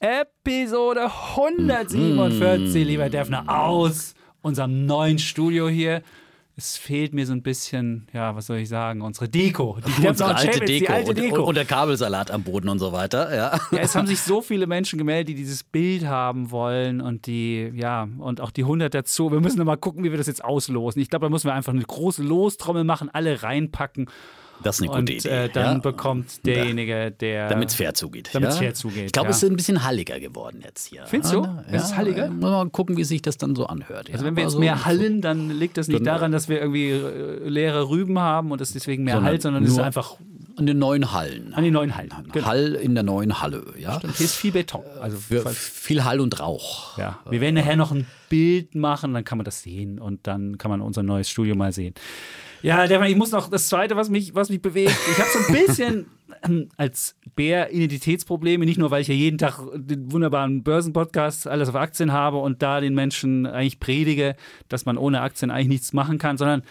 Episode 147, lieber Defner, aus unserem neuen Studio hier. Es fehlt mir so ein bisschen, ja, was soll ich sagen, unsere Deko. Die, unsere alte Deko, die alte Deko. Und, und, der Kabelsalat am Boden und so weiter, ja. ja. Es haben sich so viele Menschen gemeldet, die dieses Bild haben wollen und die, ja, und auch die 100 dazu. Wir müssen mal gucken, wie wir das jetzt auslosen. Ich glaube, da müssen wir einfach eine große Lostrommel machen, alle reinpacken das ist eine gute und, Idee. Äh, dann ja. bekommt derjenige, der. Damit es fair zugeht. Damit es ja? fair zugeht. Ich glaube, ja. es ist ein bisschen halliger geworden jetzt hier. Findest du? Ja, ist es halliger? Muss mal gucken, wie sich das dann so anhört. Also, wenn wir jetzt also, mehr hallen, dann liegt das nicht daran, dass wir irgendwie äh, leere Rüben haben und es deswegen mehr Halt, sondern es ist einfach an den neuen Hallen. An den neuen Hallen. Genau. Hall in der neuen Halle. Ja. Stimmt, hier ist viel Beton. Also Für viel Hall und Rauch. Ja. Wir werden nachher noch ein Bild machen, dann kann man das sehen und dann kann man unser neues Studio mal sehen. Ja, ich muss noch das Zweite, was mich, was mich bewegt. Ich habe so ein bisschen ähm, als Bär Identitätsprobleme, nicht nur, weil ich ja jeden Tag den wunderbaren Börsenpodcast alles auf Aktien habe und da den Menschen eigentlich predige, dass man ohne Aktien eigentlich nichts machen kann, sondern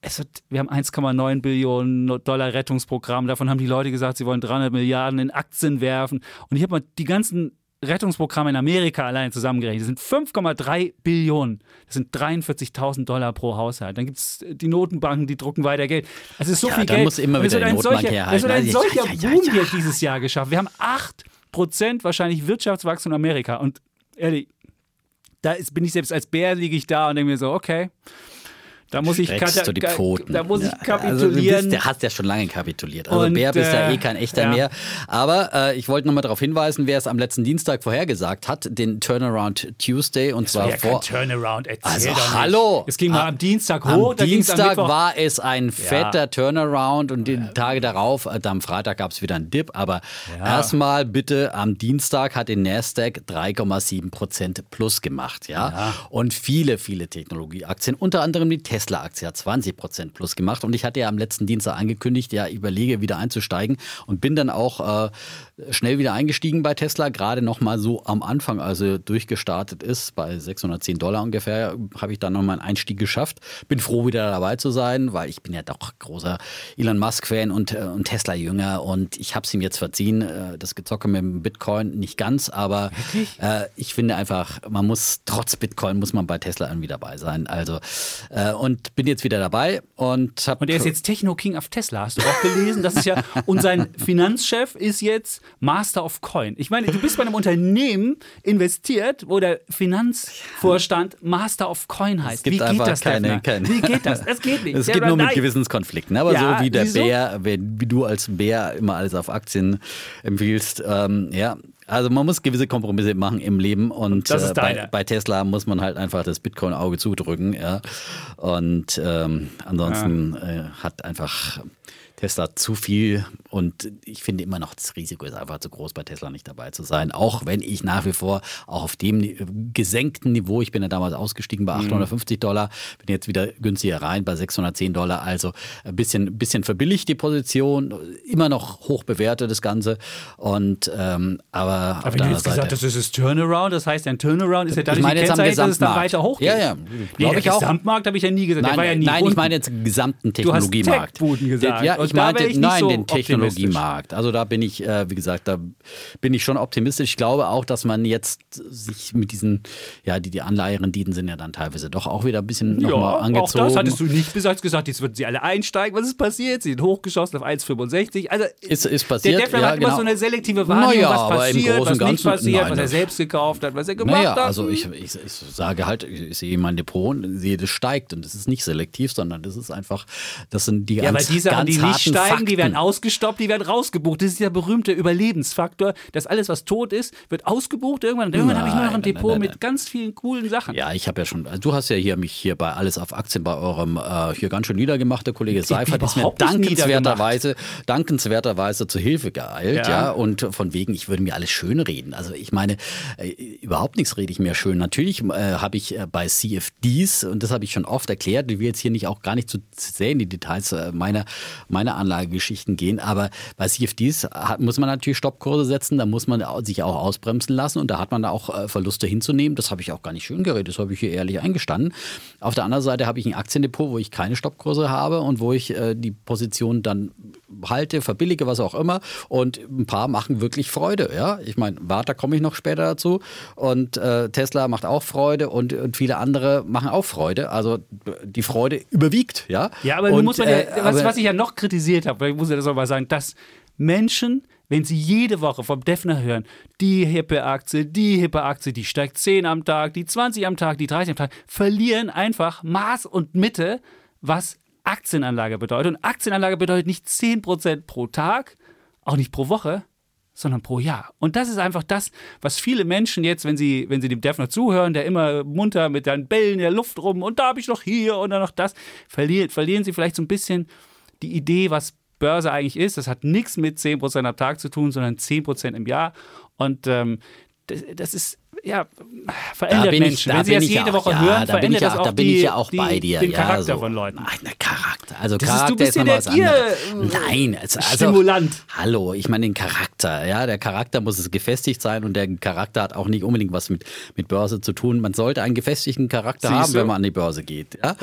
es wird, wir haben 1,9 Billionen Dollar Rettungsprogramm. Davon haben die Leute gesagt, sie wollen 300 Milliarden in Aktien werfen. Und ich habe mal die ganzen Rettungsprogramme in Amerika allein zusammengerechnet. Das sind 5,3 Billionen. Das sind 43.000 Dollar pro Haushalt. Dann gibt es die Notenbanken, die drucken weiter Geld. Also es ist so ja, viel Geld. muss immer wieder Notenbank solcher, herhalten. Es wird ein solcher ja, ja, Boom hier dieses Jahr geschafft. Wir haben 8% wahrscheinlich Wirtschaftswachstum in Amerika. Und ehrlich, da ist, bin ich selbst als Bär, liege ich da und denke mir so, okay, da muss ich, du die Pfoten. Da muss ich kapitulieren. Also der hast ja schon lange kapituliert. Also und, Bär bist ja äh, eh kein echter ja. mehr. Aber äh, ich wollte nochmal darauf hinweisen, wer es am letzten Dienstag vorhergesagt hat, den Turnaround Tuesday und das zwar war ja vor. Kein Turnaround, erzähl also hallo. Es ging mal am Dienstag hoch. Am Dienstag am war es ein fetter ja. Turnaround und die Tage darauf, äh, am Freitag gab es wieder einen Dip. Aber erstmal bitte am Dienstag hat den Nasdaq 3,7 Prozent plus gemacht, ja? Und viele, viele Technologieaktien, unter anderem die Tesla Tesla-Aktie hat 20 Prozent plus gemacht. Und ich hatte ja am letzten Dienstag angekündigt, ja, überlege wieder einzusteigen und bin dann auch äh, schnell wieder eingestiegen bei Tesla, gerade noch mal so am Anfang, also durchgestartet ist, bei 610 Dollar ungefähr, habe ich dann noch mal einen Einstieg geschafft. Bin froh, wieder dabei zu sein, weil ich bin ja doch großer Elon Musk-Fan und, äh, und Tesla-Jünger und ich habe es ihm jetzt verziehen, äh, das Gezocke mit dem Bitcoin nicht ganz, aber äh, ich finde einfach, man muss trotz Bitcoin muss man bei Tesla irgendwie dabei sein. Also äh, und und bin jetzt wieder dabei und habe. Und er ist jetzt Techno-King auf Tesla, hast du auch gelesen? Das ist ja, und sein Finanzchef ist jetzt Master of Coin. Ich meine, du bist bei einem Unternehmen investiert, wo der Finanzvorstand Master of Coin heißt. Wie geht das, keine, keine, Wie geht das? Das geht nicht. Es geht nur mit Gewissenskonflikten. Aber ja, so wie der wieso? Bär, wie du als Bär immer alles auf Aktien empfiehlst, ähm, ja, also man muss gewisse Kompromisse machen im Leben und äh, bei, bei, Tesla muss man halt einfach das Bitcoin-Auge zudrücken. Ja. Und ähm, ansonsten ja. äh, hat einfach Tesla zu viel und ich finde immer noch, das Risiko ist einfach zu groß, bei Tesla nicht dabei zu sein. Auch wenn ich nach wie vor auch auf dem gesenkten Niveau, ich bin ja damals ausgestiegen bei 850 mhm. Dollar, bin jetzt wieder günstiger rein bei 610 Dollar. Also ein bisschen, bisschen verbilligt die Position, immer noch hoch bewertet das Ganze. Und ähm, aber, aber der jetzt Seite, gesagt, das ist das Turnaround, das heißt, ein Turnaround ist ja dadurch ich meine jetzt am dass es dann weiter hochgeht. Ja, ja. Nee, der Gesamtmarkt habe ich ja nie gesagt. Nein, ja nie nein ich meine jetzt den gesamten Technologiemarkt. Du hast gesagt. Ja, ich meinte, nein, so den Technologiemarkt. Also da bin ich, äh, wie gesagt, da bin ich schon optimistisch. Ich glaube auch, dass man jetzt sich mit diesen, ja, die, die Anleiherenditen sind ja dann teilweise doch auch wieder ein bisschen ja, nochmal angezogen. Auch das hattest du nicht bis gesagt, jetzt würden sie alle einsteigen. Was ist passiert? Sie sind hochgeschossen auf 1,65. Also ist, ist passiert. Der Defner ja, hat genau. immer so eine selektive Wahrnehmung, naja, was passiert, was nicht passiert, nein, was er selbst gekauft hat, was er gemacht naja, hat. Also ich, ich, ich sage halt, ich sehe mein Depot und sehe, das steigt und das ist nicht selektiv, sondern das ist einfach, das sind die ja, ganz, die Sachen, ganz die nicht steigen, Fakten. die werden ausgestoppt, die werden rausgebucht. Das ist der berühmte Überlebensfaktor, dass alles, was tot ist, wird ausgebucht irgendwann. Und irgendwann habe ich nur noch ein Nein, nein, Depot nein, mit nein. ganz vielen coolen Sachen. Ja, ich habe ja schon, du hast ja hier mich hier bei Alles auf Aktien bei eurem äh, hier ganz schön niedergemacht, der Kollege Seifert ist mir dankenswerterweise, dankenswerterweise zu Hilfe geeilt, Ja. ja. und von wegen, ich würde mir alles schön reden. Also ich meine, äh, überhaupt nichts rede ich mir schön. Natürlich äh, habe ich äh, bei CFDs, und das habe ich schon oft erklärt, ich will jetzt hier nicht auch gar nicht zu sehr in die Details äh, meiner, meiner Anlagegeschichten gehen, aber bei CFDs hat, muss man natürlich Stoppkurse setzen, da muss man sich auch ausbremsen lassen und da hat man auch äh, Verluste hinzunehmen. Das habe ich auch gar nicht schön geredet, das habe ich hier ehrlich eingestanden. Auf der anderen Seite habe ich ein Aktiendepot, wo ich keine Stoppkurse habe und wo ich äh, die Position dann halte, verbillige, was auch immer. Und ein paar machen wirklich Freude. Ja? Ich meine, Warta komme ich noch später dazu. Und äh, Tesla macht auch Freude und, und viele andere machen auch Freude. Also die Freude überwiegt. Ja, Ja, aber und, muss man ja, äh, was, was ich ja noch kritisiert habe, ich muss ja das auch mal sagen, dass Menschen, wenn sie jede Woche vom Defner hören, die hippe Aktie, die hippe Aktie, die steigt 10 am Tag, die 20 am Tag, die 30 am Tag, verlieren einfach Maß und Mitte, was Aktienanlage bedeutet. Und Aktienanlage bedeutet nicht 10% pro Tag, auch nicht pro Woche, sondern pro Jahr. Und das ist einfach das, was viele Menschen jetzt, wenn sie, wenn sie dem Defner zuhören, der immer munter mit seinen Bällen in der Luft rum und da habe ich noch hier und dann noch das, verlieren, verlieren sie vielleicht so ein bisschen die Idee, was Börse eigentlich ist. Das hat nichts mit 10% am Tag zu tun, sondern 10% im Jahr. Und ähm, das, das ist, ja, verändert ich- Menschen. da Wenn sie bin das ich ja jede auch- Woche ja, hören, da bin ich ja auch- da bin die, ich ja auch bei dir. den ja, Charakter so. von Leuten. Nein, der Charakter. Also Das ist- du Charakter bist ist der was anderes. Gier- Nein, also, Stimulant. Hallo, ich meine den Charakter. Ja, der Charakter muss es gefestigt sein und der Charakter hat auch nicht unbedingt was mit, mit Börse zu tun. Man sollte einen gefestigten Charakter Siehst haben, du? wenn man an die Börse geht. Ja?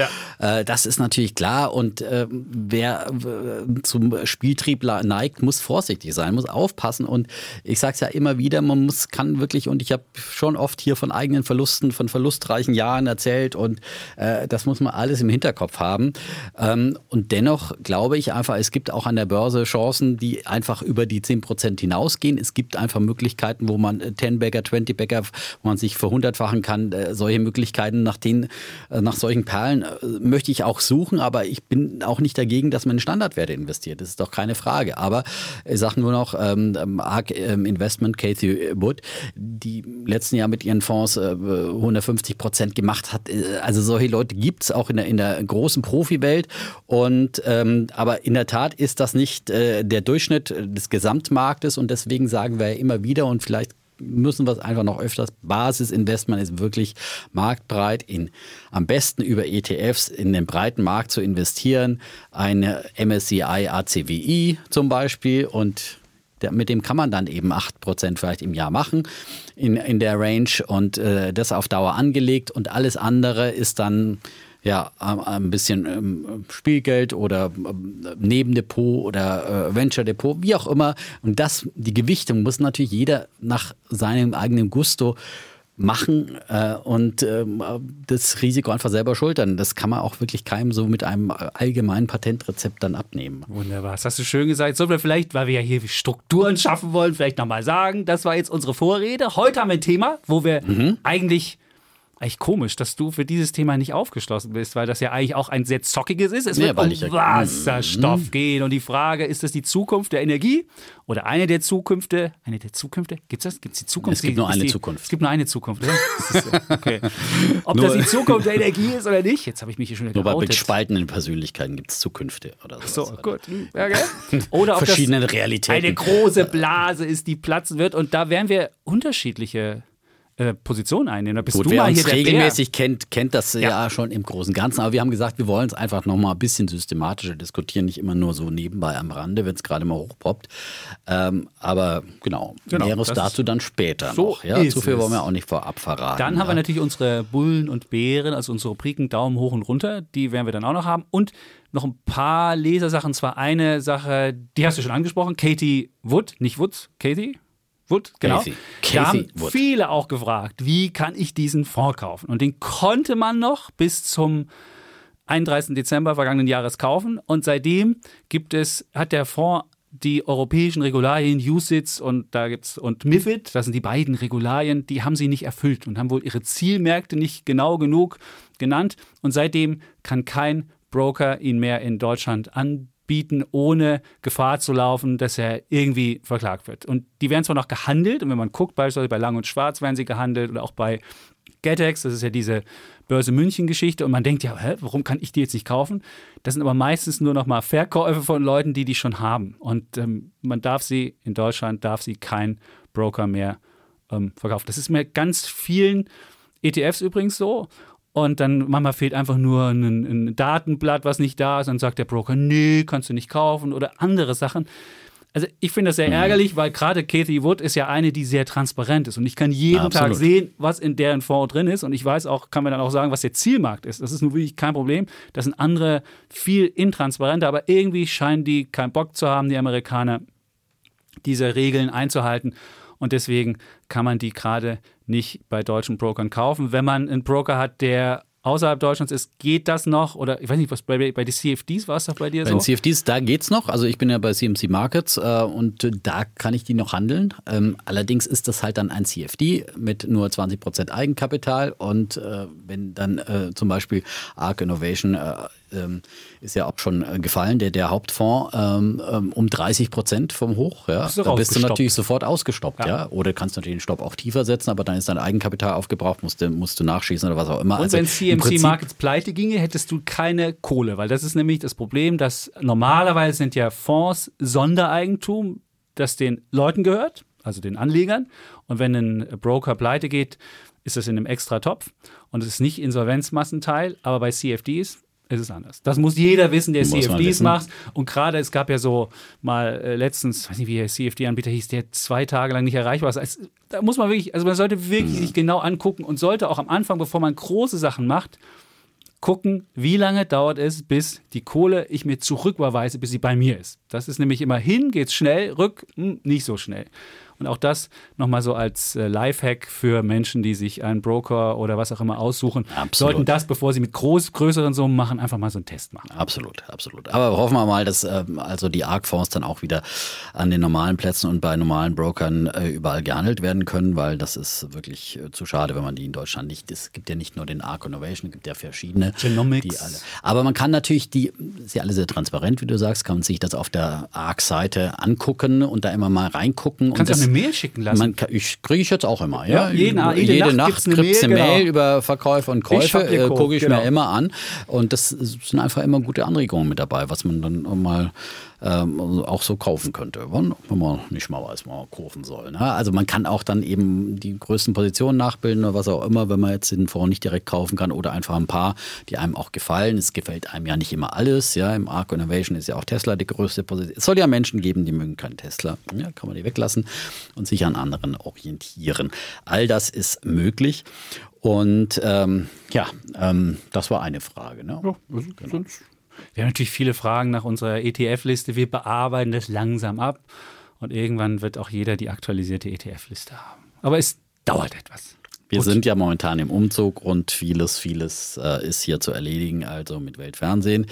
Äh, das ist natürlich klar und äh, wer äh, zum Spieltrieb neigt, muss vorsichtig sein, muss aufpassen und ich sage es ja immer wieder, man muss, kann wirklich und ich habe schon oft hier von eigenen Verlusten, von verlustreichen Jahren erzählt und äh, das muss man alles im Hinterkopf haben. Ähm, und dennoch glaube ich einfach, es gibt auch an der Börse Chancen, die einfach über die 10% hinausgehen. Es gibt einfach Möglichkeiten, wo man äh, 10-Bagger, 20-Bagger, wo man sich verhundertfachen kann. Äh, solche Möglichkeiten, nach denen, äh, nach solchen Perlen äh, möchte ich auch suchen, aber ich bin auch nicht dagegen, dass man in Standardwerte investiert. Das ist doch keine Frage. Aber ich sage nur noch, ähm, ähm, ARK ähm, Investment, Cathy Wood, die letzten Jahr mit ihren Fonds äh, 150 Prozent gemacht hat. Äh, Also solche Leute gibt es auch in der, in der großen Profiwelt. Und ähm, aber in der Tat ist das nicht äh, der Durchschnitt des Gesamtmarktes und deswegen sagen wir ja immer wieder und vielleicht müssen wir es einfach noch öfters. Basisinvestment ist wirklich marktbreit, in, am besten über ETFs in den breiten Markt zu investieren. Eine MSCI ACWI zum Beispiel und mit dem kann man dann eben 8% vielleicht im Jahr machen in, in der Range und äh, das auf Dauer angelegt und alles andere ist dann ja, ein bisschen ähm, Spielgeld oder ähm, Nebendepot oder äh, Venture Depot, wie auch immer. Und das, die Gewichtung muss natürlich jeder nach seinem eigenen Gusto machen äh, und ähm, das Risiko einfach selber schultern. Das kann man auch wirklich keinem so mit einem allgemeinen Patentrezept dann abnehmen. Wunderbar, das hast du schön gesagt. Sollen wir vielleicht, weil wir ja hier Strukturen schaffen wollen, vielleicht nochmal sagen, das war jetzt unsere Vorrede. Heute haben wir ein Thema, wo wir Mhm. eigentlich, eigentlich komisch, dass du für dieses Thema nicht aufgeschlossen bist, weil das ja eigentlich auch ein sehr zockiges ist. Es Ja, wird um ja-. Wasserstoff gehen und die Frage, ist das die Zukunft der Energie oder eine der Zukünfte? Eine der Zukünfte? Gibt es das? Gibt es die Zukunft? Es gibt nur eine die, Zukunft. Es gibt nur eine Zukunft, okay. Ob Nur- das die Zukunft der Energie ist oder nicht, jetzt habe ich mich hier schon wieder Nur bei geoutet. gespaltenen Persönlichkeiten gibt es Zukünfte oder so. So, gut. Ja, gell? Oder ob Verschiedene das Realitäten. eine große Blase ist, die platzen wird. Und da werden wir unterschiedliche äh, Positionen einnehmen. Da bist Gut, du wer mal hier uns der regelmäßig kennt, kennt das ja. Ja. schon im Großen und Ganzen. Aber wir haben gesagt, wir wollen es einfach noch mal ein bisschen systematischer diskutieren, nicht immer nur so nebenbei am Rande, wenn es gerade mal hochpoppt. Ähm, aber genau, Genau, Näheres dazu dann später so noch. Ja, zu viel wollen wir auch nicht vorab verraten. Dann ja. haben wir natürlich unsere Bullen und Bären, also unsere Rubriken Daumen hoch und runter. Die werden wir dann auch noch haben. Und noch ein paar Lesersachen. Zwar eine Sache, die hast du schon angesprochen. Katie Wood, nicht Woods, Katie Wood, genau. Kathy. da haben Wood. viele auch gefragt, wie kann ich diesen Fonds kaufen? Und den konnte man noch bis zum 31. Dezember vergangenen Jahres kaufen. Und seitdem gibt es, hat der Fonds die europäischen Regularien USITS und da gibt's und MIFID, das sind die beiden Regularien, die haben sie nicht erfüllt und haben wohl ihre Zielmärkte nicht genau genug genannt. Und seitdem kann kein Broker ihn mehr in Deutschland anbieten bieten, ohne Gefahr zu laufen, dass er irgendwie verklagt wird. Und die werden zwar noch gehandelt, und wenn man guckt, beispielsweise bei Lang und Schwarz werden sie gehandelt oder auch bei Getex, das ist ja diese Börse München-Geschichte, und man denkt ja, hä, warum kann ich die jetzt nicht kaufen? Das sind aber meistens nur noch mal Verkäufe von Leuten, die die schon haben. Und ähm, man darf sie, in Deutschland darf sie kein Broker mehr ähm, verkaufen. Das ist mir ganz vielen ETFs übrigens so. Und dann manchmal fehlt einfach nur ein, ein, Datenblatt, was nicht da ist. Dann sagt der Broker, nee, kannst du nicht kaufen oder andere Sachen. Also ich finde das sehr mhm. ärgerlich, weil gerade Kathy Wood ist ja eine, die sehr transparent ist. Und ich kann jeden Absolut. Tag sehen, was in deren Fonds drin ist. Und ich weiß auch, kann mir dann auch sagen, was der Zielmarkt ist. Das ist nur wirklich kein Problem. Das sind andere viel intransparenter, aber irgendwie scheinen die keinen Bock zu haben, die Amerikaner, diese Regeln einzuhalten. Und deswegen kann man die gerade nicht bei deutschen Brokern kaufen. Wenn man einen Broker hat, der außerhalb Deutschlands ist, geht das noch? Oder ich weiß nicht, was bei, bei den CFDs war es doch bei dir bei so? Bei den CFDs, da geht es noch. Also ich bin ja bei CMC Markets äh, und da kann ich die noch handeln. Ähm, allerdings ist das halt dann ein CFD mit nur 20% Eigenkapital und äh, wenn dann äh, zum Beispiel ARC Innovation äh, ähm, ist ja auch schon äh, gefallen, der, der Hauptfonds ähm, ähm um 30 Prozent vom Hoch. Ja. Da bist du natürlich sofort ausgestoppt. Ja. ja. Oder kannst natürlich den Stopp auch tiefer setzen, aber dann ist dein Eigenkapital aufgebraucht, musst du, musst du nachschießen oder was auch immer. Und also wenn CMC Markets pleite ginge, hättest du keine Kohle, weil das ist nämlich das Problem, dass normalerweise sind ja Fonds Sondereigentum, das den Leuten gehört, also den Anlegern. Und wenn ein Broker pleite geht, ist das in einem extra Topf und es ist nicht Insolvenzmassenteil, aber bei CFDs ist es anders. Das muss jeder wissen, der muss CFDs macht. Und gerade, es gab ja so mal äh, letztens, weiß nicht, wie der CFD-Anbieter hieß, der zwei Tage lang nicht erreichbar ist. Also, da muss man wirklich, also man sollte wirklich mhm. sich genau angucken und sollte auch am Anfang, bevor man große Sachen macht, gucken, wie lange dauert es, bis die Kohle ich mir zurücküberweise, bis sie bei mir ist. Das ist nämlich immer hin, geht's schnell, rück, mh, hm, nicht so schnell. Und auch das nochmal so als äh, Lifehack für Menschen, die sich einen Broker oder was auch immer aussuchen, absolut. sollten das, bevor sie mit groß, größeren Summen machen, einfach mal so einen Test machen. Absolut, absolut. Aber hoffen wir mal, dass äh, also die ARC-Fonds dann auch wieder an den normalen Plätzen und bei normalen Brokern äh, überall gehandelt werden können, weil das ist wirklich äh, zu schade, wenn man die in Deutschland nicht. Es gibt ja nicht nur den ARC Innovation, es gibt ja verschiedene. Genomics. Alle, aber man kann natürlich die, ist ja alle sehr transparent, wie du sagst, kann man sich das auf der ARC-Seite angucken und da immer mal reingucken. Kannst und das, Mail schicken lassen. Man, ich kriege ich jetzt auch immer. Ja, ja jeden, jede, jede, Nacht, Nacht kriegst du eine, Mail, genau. über Verkäufe und Käufe, äh, gucke ich genau. mir immer an. Und das sind einfach immer gute Anregungen mit dabei, was man dann mal ähm, auch so kaufen könnte, wenn man nicht mal weiß, man kaufen soll. Ne? Also man kann auch dann eben die größten Positionen nachbilden oder was auch immer, wenn man jetzt den Fonds nicht direkt kaufen kann oder einfach ein paar, die einem auch gefallen. Es gefällt einem ja nicht immer alles. Ja, im Arc Innovation ist ja auch Tesla die größte Position. Es soll ja Menschen geben, die mögen keinen Tesla. Ja, kann man die weglassen und sich an anderen orientieren. All das ist möglich. Und ähm, ja, ähm, das war eine Frage. Ne? Ja, genau. Wir haben natürlich viele Fragen nach unserer ETF-Liste. Wir bearbeiten das langsam ab und irgendwann wird auch jeder die aktualisierte ETF-Liste haben. Aber es dauert etwas. Wir Gut. sind ja momentan im Umzug und vieles, vieles äh, ist hier zu erledigen, also mit Weltfernsehen.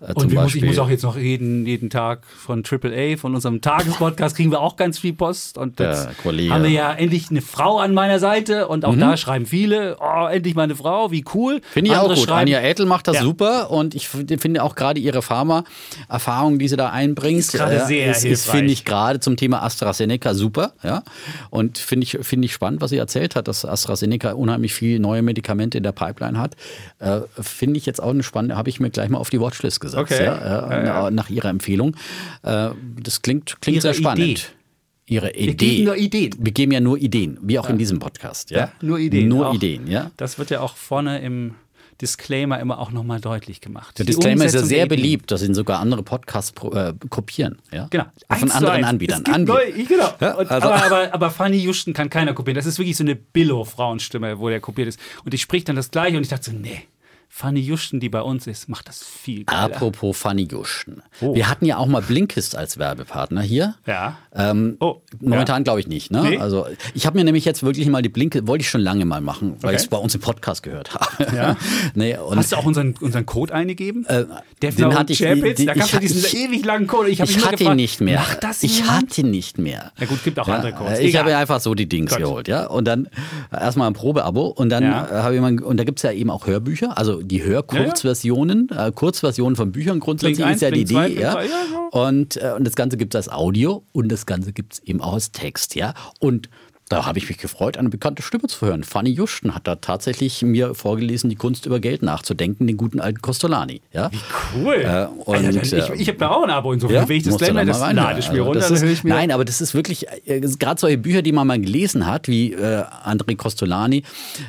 Äh, und muss, ich muss auch jetzt noch jeden, jeden Tag von AAA, von unserem Tagespodcast, kriegen wir auch ganz viel Post. Und jetzt Kollege. haben wir ja endlich eine Frau an meiner Seite und auch mhm. da schreiben viele, oh, endlich mal eine Frau, wie cool. Finde ich Andere auch gut. Schreiben, Anja Ätel macht das ja. super und ich finde auch gerade ihre Pharma-Erfahrung, die sie da einbringt, ist gerade äh, sehr ist, ist finde ich gerade zum Thema AstraZeneca super. Ja? Und finde ich, find ich spannend, was sie erzählt hat, dass AstraZeneca AstraZeneca unheimlich viele neue Medikamente in der Pipeline hat, äh, finde ich jetzt auch eine spannende, habe ich mir gleich mal auf die Watchlist gesetzt, okay. ja, äh, ja, nach ihrer Empfehlung. Äh, das klingt, klingt sehr spannend. Idee. Ihre Idee. Wir geben nur Ideen. Wir geben ja nur Ideen, wie auch in diesem Podcast. Ja, nur Ideen. Nur auch, Ideen, ja. Das wird ja auch vorne im Disclaimer immer auch nochmal deutlich gemacht. Der Disclaimer ist ja sehr beliebt, dass ihn sogar andere Podcasts äh, kopieren. Ja? Genau. Von anderen Anbietern. Neu, genau. Ja, also aber, aber, aber Fanny Justen kann keiner kopieren. Das ist wirklich so eine Billo-Frauenstimme, wo der kopiert ist. Und die spricht dann das Gleiche und ich dachte so, nee. Fanny Justen, die bei uns ist, macht das viel geiler. Apropos Fanny Justen. Oh. Wir hatten ja auch mal Blinkist als Werbepartner hier. Ja. Ähm, oh. Momentan ja. glaube ich nicht. Ne? Nee. Also ich habe mir nämlich jetzt wirklich mal die Blinkist, wollte ich schon lange mal machen, weil okay. ich es bei uns im Podcast gehört habe. Ja. nee, Hast du auch unseren, unseren Code eingegeben? Äh, der den hatte ich, die, die, da gab es diesen ewig langen Code. Ich, ich hatte ihn nicht mehr. Mach das ich hatte ihn nicht mehr. Na gut, gibt auch ja, andere Codes. Ich habe einfach so die Dings Gott. geholt, ja. Und dann erstmal ein Probeabo und dann ja. habe ich mal, und da gibt es ja eben auch Hörbücher, also also die Hörkurzversionen, ja, ja. äh, Kurzversionen von Büchern grundsätzlich Blink ist ja die Idee. Zwei, ja. Ja und, äh, und das Ganze gibt es als Audio und das Ganze gibt es eben auch als Text. ja. Und da habe ich mich gefreut, eine bekannte Stimme zu hören. Fanny Juschten hat da tatsächlich mir vorgelesen, die Kunst über Geld nachzudenken, den guten alten Costolani. Ja? Wie cool. Äh, und, Alter, ich, ich habe da auch ein Abo, insofern ja, will ich das gleich mal, das lade ich mir also runter. Ist, ich mir nein, aber das ist wirklich, äh, gerade solche Bücher, die man mal gelesen hat, wie äh, André Costolani,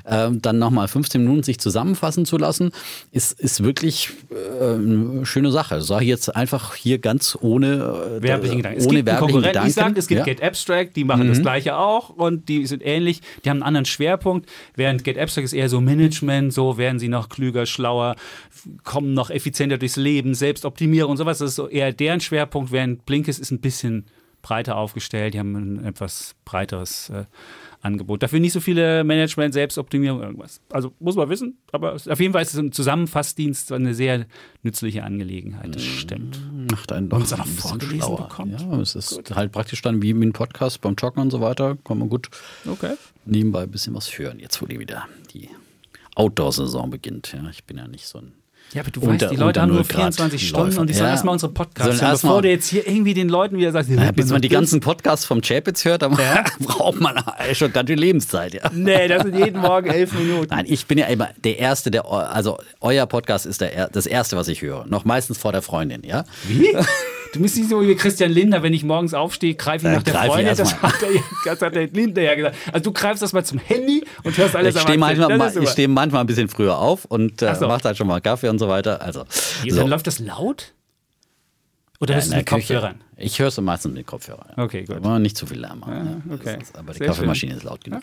äh, dann nochmal 15 Minuten sich zusammenfassen zu lassen, ist, ist wirklich äh, eine schöne Sache. Das sage ich jetzt einfach hier ganz ohne, äh, werblichen Gedanken. Es ohne gibt werblichen Gedanken. Ich sage, es gibt ja? Get Abstract, die machen mhm. das gleiche auch und und die sind ähnlich, die haben einen anderen Schwerpunkt, während Get ist eher so Management, so werden sie noch klüger, schlauer, kommen noch effizienter durchs Leben, Selbstoptimierung und sowas, das ist so eher deren Schwerpunkt, während Blinkist ist ein bisschen breiter aufgestellt, die haben ein etwas breiteres äh, Angebot. Dafür nicht so viele Management, Selbstoptimierung, irgendwas. Also muss man wissen, aber auf jeden Fall ist es ein Zusammenfassdienst eine sehr nützliche Angelegenheit. Das stimmt. Macht einen doch ein bisschen schlauer. Bekommt. Ja, es ist gut. halt praktisch dann wie ein Podcast beim Joggen und so weiter. Kann man gut okay. nebenbei ein bisschen was hören. Jetzt, wo die wieder die Outdoor-Saison beginnt. Ja, ich bin ja nicht so ein ja, aber du unter, weißt, die Leute haben nur 24 Stunden Läufer. und die sollen ja. erstmal unsere Podcasts hören, bevor du jetzt hier irgendwie den Leuten wieder sagst, ja, bis man die ganzen Podcasts vom Chapitz hört, dann ja. braucht man schon ganz viel Lebenszeit. Ja. Nee, das sind jeden Morgen elf Minuten. Nein, ich bin ja immer der Erste, der, also euer Podcast ist der, das Erste, was ich höre. Noch meistens vor der Freundin, ja? Wie? Du bist nicht so wie Christian Lindner, wenn ich morgens aufstehe, greife ich nach der Freundin. Das hat, der, das hat der Lindner ja gesagt. Also du greifst das mal zum Handy und hörst alles ich stehe manchmal, ich stehe manchmal ein bisschen früher auf und äh, so. mache halt schon mal Kaffee und so weiter. Also, so. Dann läuft das laut? Oder hörst du mit Kopfhörern? Ich höre es meistens mit Kopfhörern. Okay, gut. Aber nicht zu viel Lärm machen. Ja, okay. Ist, aber die Sehr Kaffeemaschine schön. ist laut genug.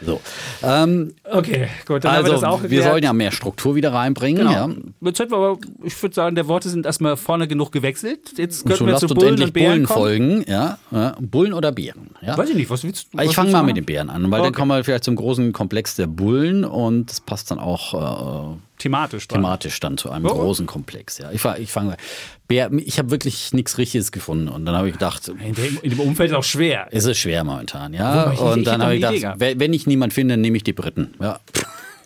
Ja. So. Ähm, okay, gut. Dann also, wir, wir sollen ja mehr Struktur wieder reinbringen. Genau. Ja. Aber, ich würde sagen, der Worte sind erstmal vorne genug gewechselt. Jetzt könnten wir zu Bullen endlich und Bären Bullen folgen. Ja. Bullen oder Bären? Ja. Weiß ich nicht, was willst du? Was ich fange mal mit den Bären an, weil okay. dann kommen wir vielleicht zum großen Komplex der Bullen und das passt dann auch. Äh, thematisch dann. Thematisch dann zu einem oh. großen Komplex. Ja, ich, ich fange. Ich habe wirklich nichts Richtiges gefunden und dann habe ich gedacht, in dem, in dem, Umfeld ist auch schwer. Ist es schwer momentan, ja. und dann habe ich gedacht, wenn ich niemanden finde, nehme ich die Briten. Ja.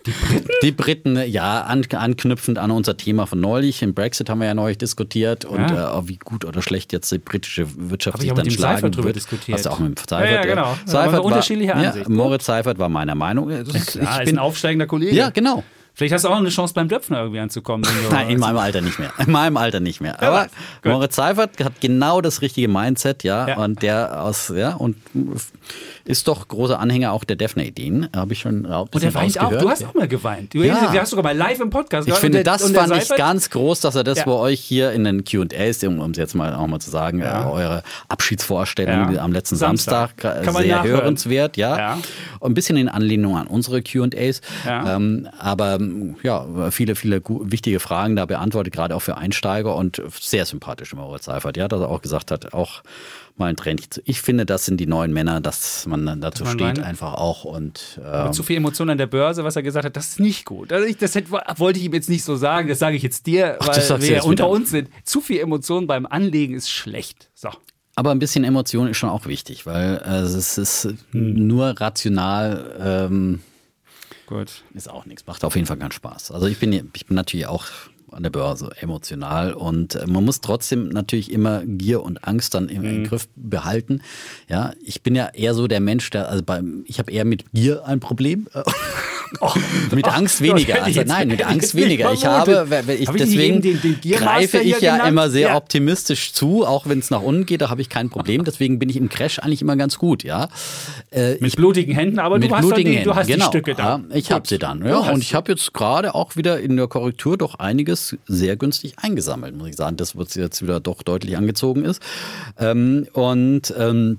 Die Briten? Die Briten, ja, an, anknüpfend an unser Thema von neulich. Im Brexit haben wir ja neulich diskutiert und ja. äh, wie gut oder schlecht jetzt die britische Wirtschaft sich dann schlagen wird. Diskutiert. Hast du auch mit Seifert? Ja, ja genau. Seifert war, unterschiedliche Ansichten. Ja, Moritz Seifert war meiner Meinung. Ja, klar, ich bin ein aufsteigender Kollege. Ja, genau. Vielleicht hast du auch eine Chance beim Döpfner irgendwie anzukommen. Nein, in meinem Alter nicht mehr. In meinem Alter nicht mehr. Aber ja, Moritz Seifert hat genau das richtige Mindset, ja, ja. und der aus, ja, und ist doch großer Anhänger auch der Defner-Ideen. Habe ich schon Und der weint auch. Du hast auch mal geweint. Du ja. hast sogar mal live im Podcast. Ich finde, das fand ich ganz groß, dass er das ja. bei euch hier in den Q&As, um es jetzt mal auch mal zu sagen, äh, eure Abschiedsvorstellung am letzten Samstag, Samstag sehr hörenswert, ja. Und ein bisschen in Anlehnung an unsere Q&As. Ähm, aber ja, viele, viele wichtige Fragen da beantwortet, gerade auch für Einsteiger und sehr sympathisch Moritz Seifert, ja, dass er auch gesagt hat, auch mal ein zu. Ich finde, das sind die neuen Männer, dass man dann dazu man steht, meine? einfach auch. Und, ähm, zu viel Emotion an der Börse, was er gesagt hat, das ist nicht gut. Also ich, das hätte, wollte ich ihm jetzt nicht so sagen, das sage ich jetzt dir, Ach, weil wir ja unter uns sind. Zu viel Emotion beim Anlegen ist schlecht. So. Aber ein bisschen Emotion ist schon auch wichtig, weil äh, es ist hm. nur rational. Ähm, Gut. Ist auch nichts. Macht auf jeden Fall keinen Spaß. Also ich bin, ich bin natürlich auch an der Börse emotional und äh, man muss trotzdem natürlich immer Gier und Angst dann im, mhm. Griff behalten. Ja, ich bin ja eher so der Mensch, der also beim, ich habe eher mit Gier ein Problem. Oh, mit Angst weniger. Also nein, mit Angst weniger. Ich habe, ich, hab deswegen den, den greife ich ja genannt? immer sehr ja. optimistisch zu, auch wenn es nach unten geht, da habe ich kein Problem. Deswegen bin ich im Crash eigentlich immer ganz gut, ja. Äh, mit ich, blutigen Händen, aber du hast, die, du hast genau, die Stücke da. Ja, ich habe sie dann. Ja. Und ich habe jetzt gerade auch wieder in der Korrektur doch einiges sehr günstig eingesammelt, muss ich sagen. Das, was jetzt wieder doch deutlich angezogen ist. Ähm, und ähm,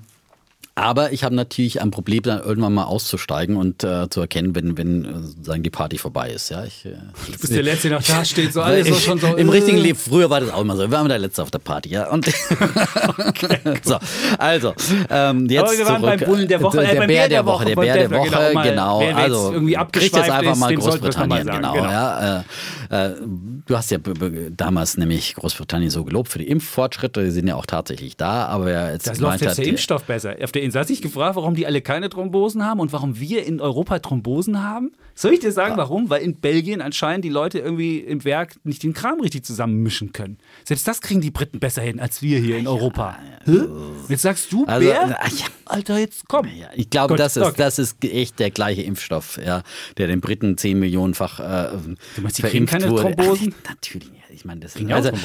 aber ich habe natürlich ein Problem, dann irgendwann mal auszusteigen und äh, zu erkennen, wenn, wenn äh, sozusagen die Party vorbei ist. Ja, ich, äh, du bist der Letzte, der noch da steht, so alles so schon so. Im richtigen äh. Leben, früher war das auch immer so. Wir waren der Letzte auf der Party, ja. Und okay, so, also, ähm, jetzt. Aber wir waren zurück. beim Bullen der Woche, der, der Bär der Woche, der Bär der Woche, genau. genau. Wer also, irgendwie kriegt jetzt einfach mal Großbritannien, genau. genau. Ja, äh, äh, du hast ja damals nämlich Großbritannien so gelobt für die Impffortschritte, die sind ja auch tatsächlich da, aber jetzt. Das läuft jetzt der Impfstoff besser. Auf der Hast du dich gefragt, warum die alle keine Thrombosen haben und warum wir in Europa Thrombosen haben? Soll ich dir sagen, ja. warum? Weil in Belgien anscheinend die Leute irgendwie im Werk nicht den Kram richtig zusammenmischen können. Selbst das kriegen die Briten besser hin als wir hier in Europa. Ja, Jetzt sagst du, also, Bär? Alter, jetzt komm. ich glaube, Gut, das, ist, okay. das ist echt der gleiche Impfstoff, ja, der den Briten 10 Millionenfach äh, du meinst, die kriegen keine wurde. Thrombosen? Natürlich ich meine, das,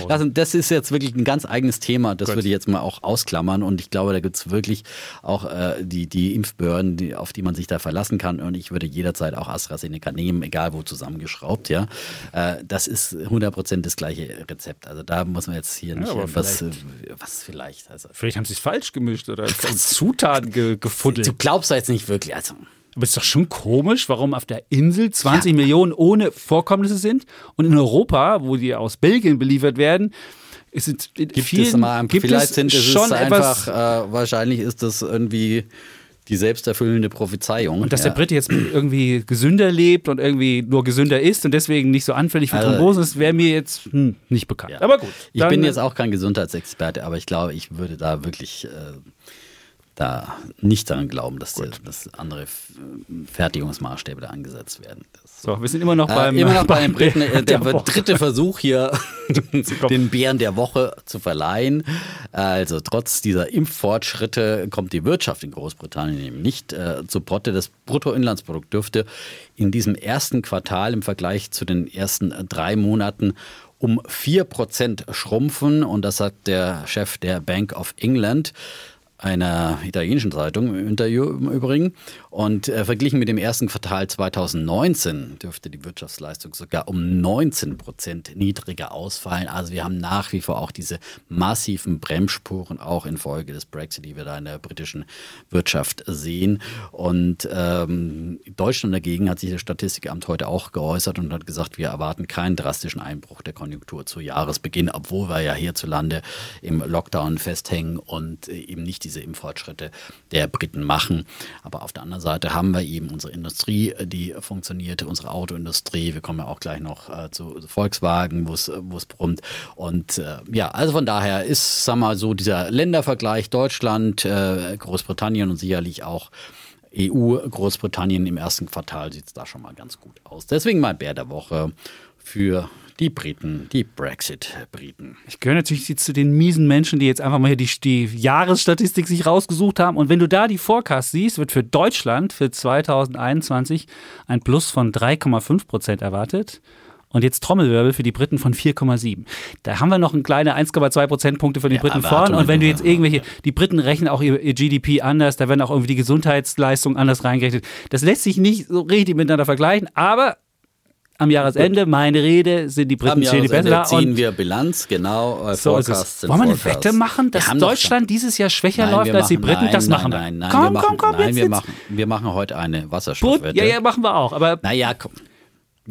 also, das, ist jetzt wirklich ein ganz eigenes Thema. Das Gut. würde ich jetzt mal auch ausklammern. Und ich glaube, da gibt es wirklich auch äh, die, die Impfbehörden, die, auf die man sich da verlassen kann. Und ich würde jederzeit auch AstraZeneca nehmen, egal wo zusammengeschraubt. Ja, äh, das ist 100% das gleiche Rezept. Also da muss man jetzt hier nicht ja, was, was vielleicht. Also, vielleicht haben sie es falsch gemischt oder Zutaten ge gefuddelt. Du glaubst da jetzt nicht wirklich. Also, aber ist doch schon komisch, warum auf der Insel 20 ja. Millionen ohne Vorkommnisse sind und in Europa, wo die aus Belgien beliefert werden, es gibt vielen, es mal, gibt vielleicht es sind es schon einfach äh, wahrscheinlich ist das irgendwie die selbsterfüllende Prophezeiung. Und dass ja. der Brite jetzt irgendwie gesünder lebt und irgendwie nur gesünder ist und deswegen nicht so anfällig für also, Thrombosen ist, wäre mir jetzt hm, nicht bekannt. Ja. Aber gut. Ich bin jetzt auch kein Gesundheitsexperte, aber ich glaube, ich würde da wirklich äh, da nicht daran glauben, dass, die, dass andere Fertigungsmaßstäbe da angesetzt werden. So, wir sind immer noch äh, beim, immer noch bei den Briten. Der, der, der dritte Versuch hier, den Bären der Woche zu verleihen. Also trotz dieser Impffortschritte kommt die Wirtschaft in Großbritannien eben nicht äh, zu Potte. Das Bruttoinlandsprodukt dürfte in diesem ersten Quartal im Vergleich zu den ersten drei Monaten um 4% schrumpfen. Und das hat der Chef der Bank of England einer italienischen Zeitung im Interview im Übrigen. Und äh, verglichen mit dem ersten Quartal 2019 dürfte die Wirtschaftsleistung sogar um 19 Prozent niedriger ausfallen. Also wir haben nach wie vor auch diese massiven Bremsspuren auch infolge des Brexit, die wir da in der britischen Wirtschaft sehen. Und ähm, Deutschland dagegen hat sich das Statistikamt heute auch geäußert und hat gesagt, wir erwarten keinen drastischen Einbruch der Konjunktur zu Jahresbeginn, obwohl wir ja hierzulande im Lockdown festhängen und äh, eben nicht diese Impffortschritte der Briten machen. Aber auf der anderen Seite haben wir eben unsere Industrie, die funktioniert, unsere Autoindustrie. Wir kommen ja auch gleich noch äh, zu Volkswagen, wo es brummt. Und äh, ja, also von daher ist, wir mal so, dieser Ländervergleich Deutschland, äh, Großbritannien und sicherlich auch EU, Großbritannien im ersten Quartal sieht es da schon mal ganz gut aus. Deswegen mein Bär der Woche für die Briten, die Brexit-Briten. Ich gehöre natürlich zu den miesen Menschen, die jetzt einfach mal hier die, die Jahresstatistik sich rausgesucht haben. Und wenn du da die Forecast siehst, wird für Deutschland für 2021 ein Plus von 3,5 Prozent erwartet. Und jetzt Trommelwirbel für die Briten von 4,7. Da haben wir noch ein kleine 1,2 Prozentpunkte für die ja, Briten vorn. Und wenn du jetzt irgendwelche, die Briten rechnen auch ihr, ihr, GDP anders, da werden auch irgendwie die Gesundheitsleistungen anders reingerechnet. Das lässt sich nicht so richtig miteinander vergleichen, aber am Jahresende, meine Rede, sind die Briten stehen die besser ziehen wir Bilanz, genau. Äh, so Forecasts Wollen wir eine Wette machen, dass Deutschland dieses Jahr schwächer nein, läuft als die Briten? Nein, das machen wir. Nein, nein, komm, wir machen, komm, komm, nein, jetzt, wir, jetzt. Machen, wir machen heute eine Wasserstoffwette. Ja, ja, machen wir auch. Aber naja, komm.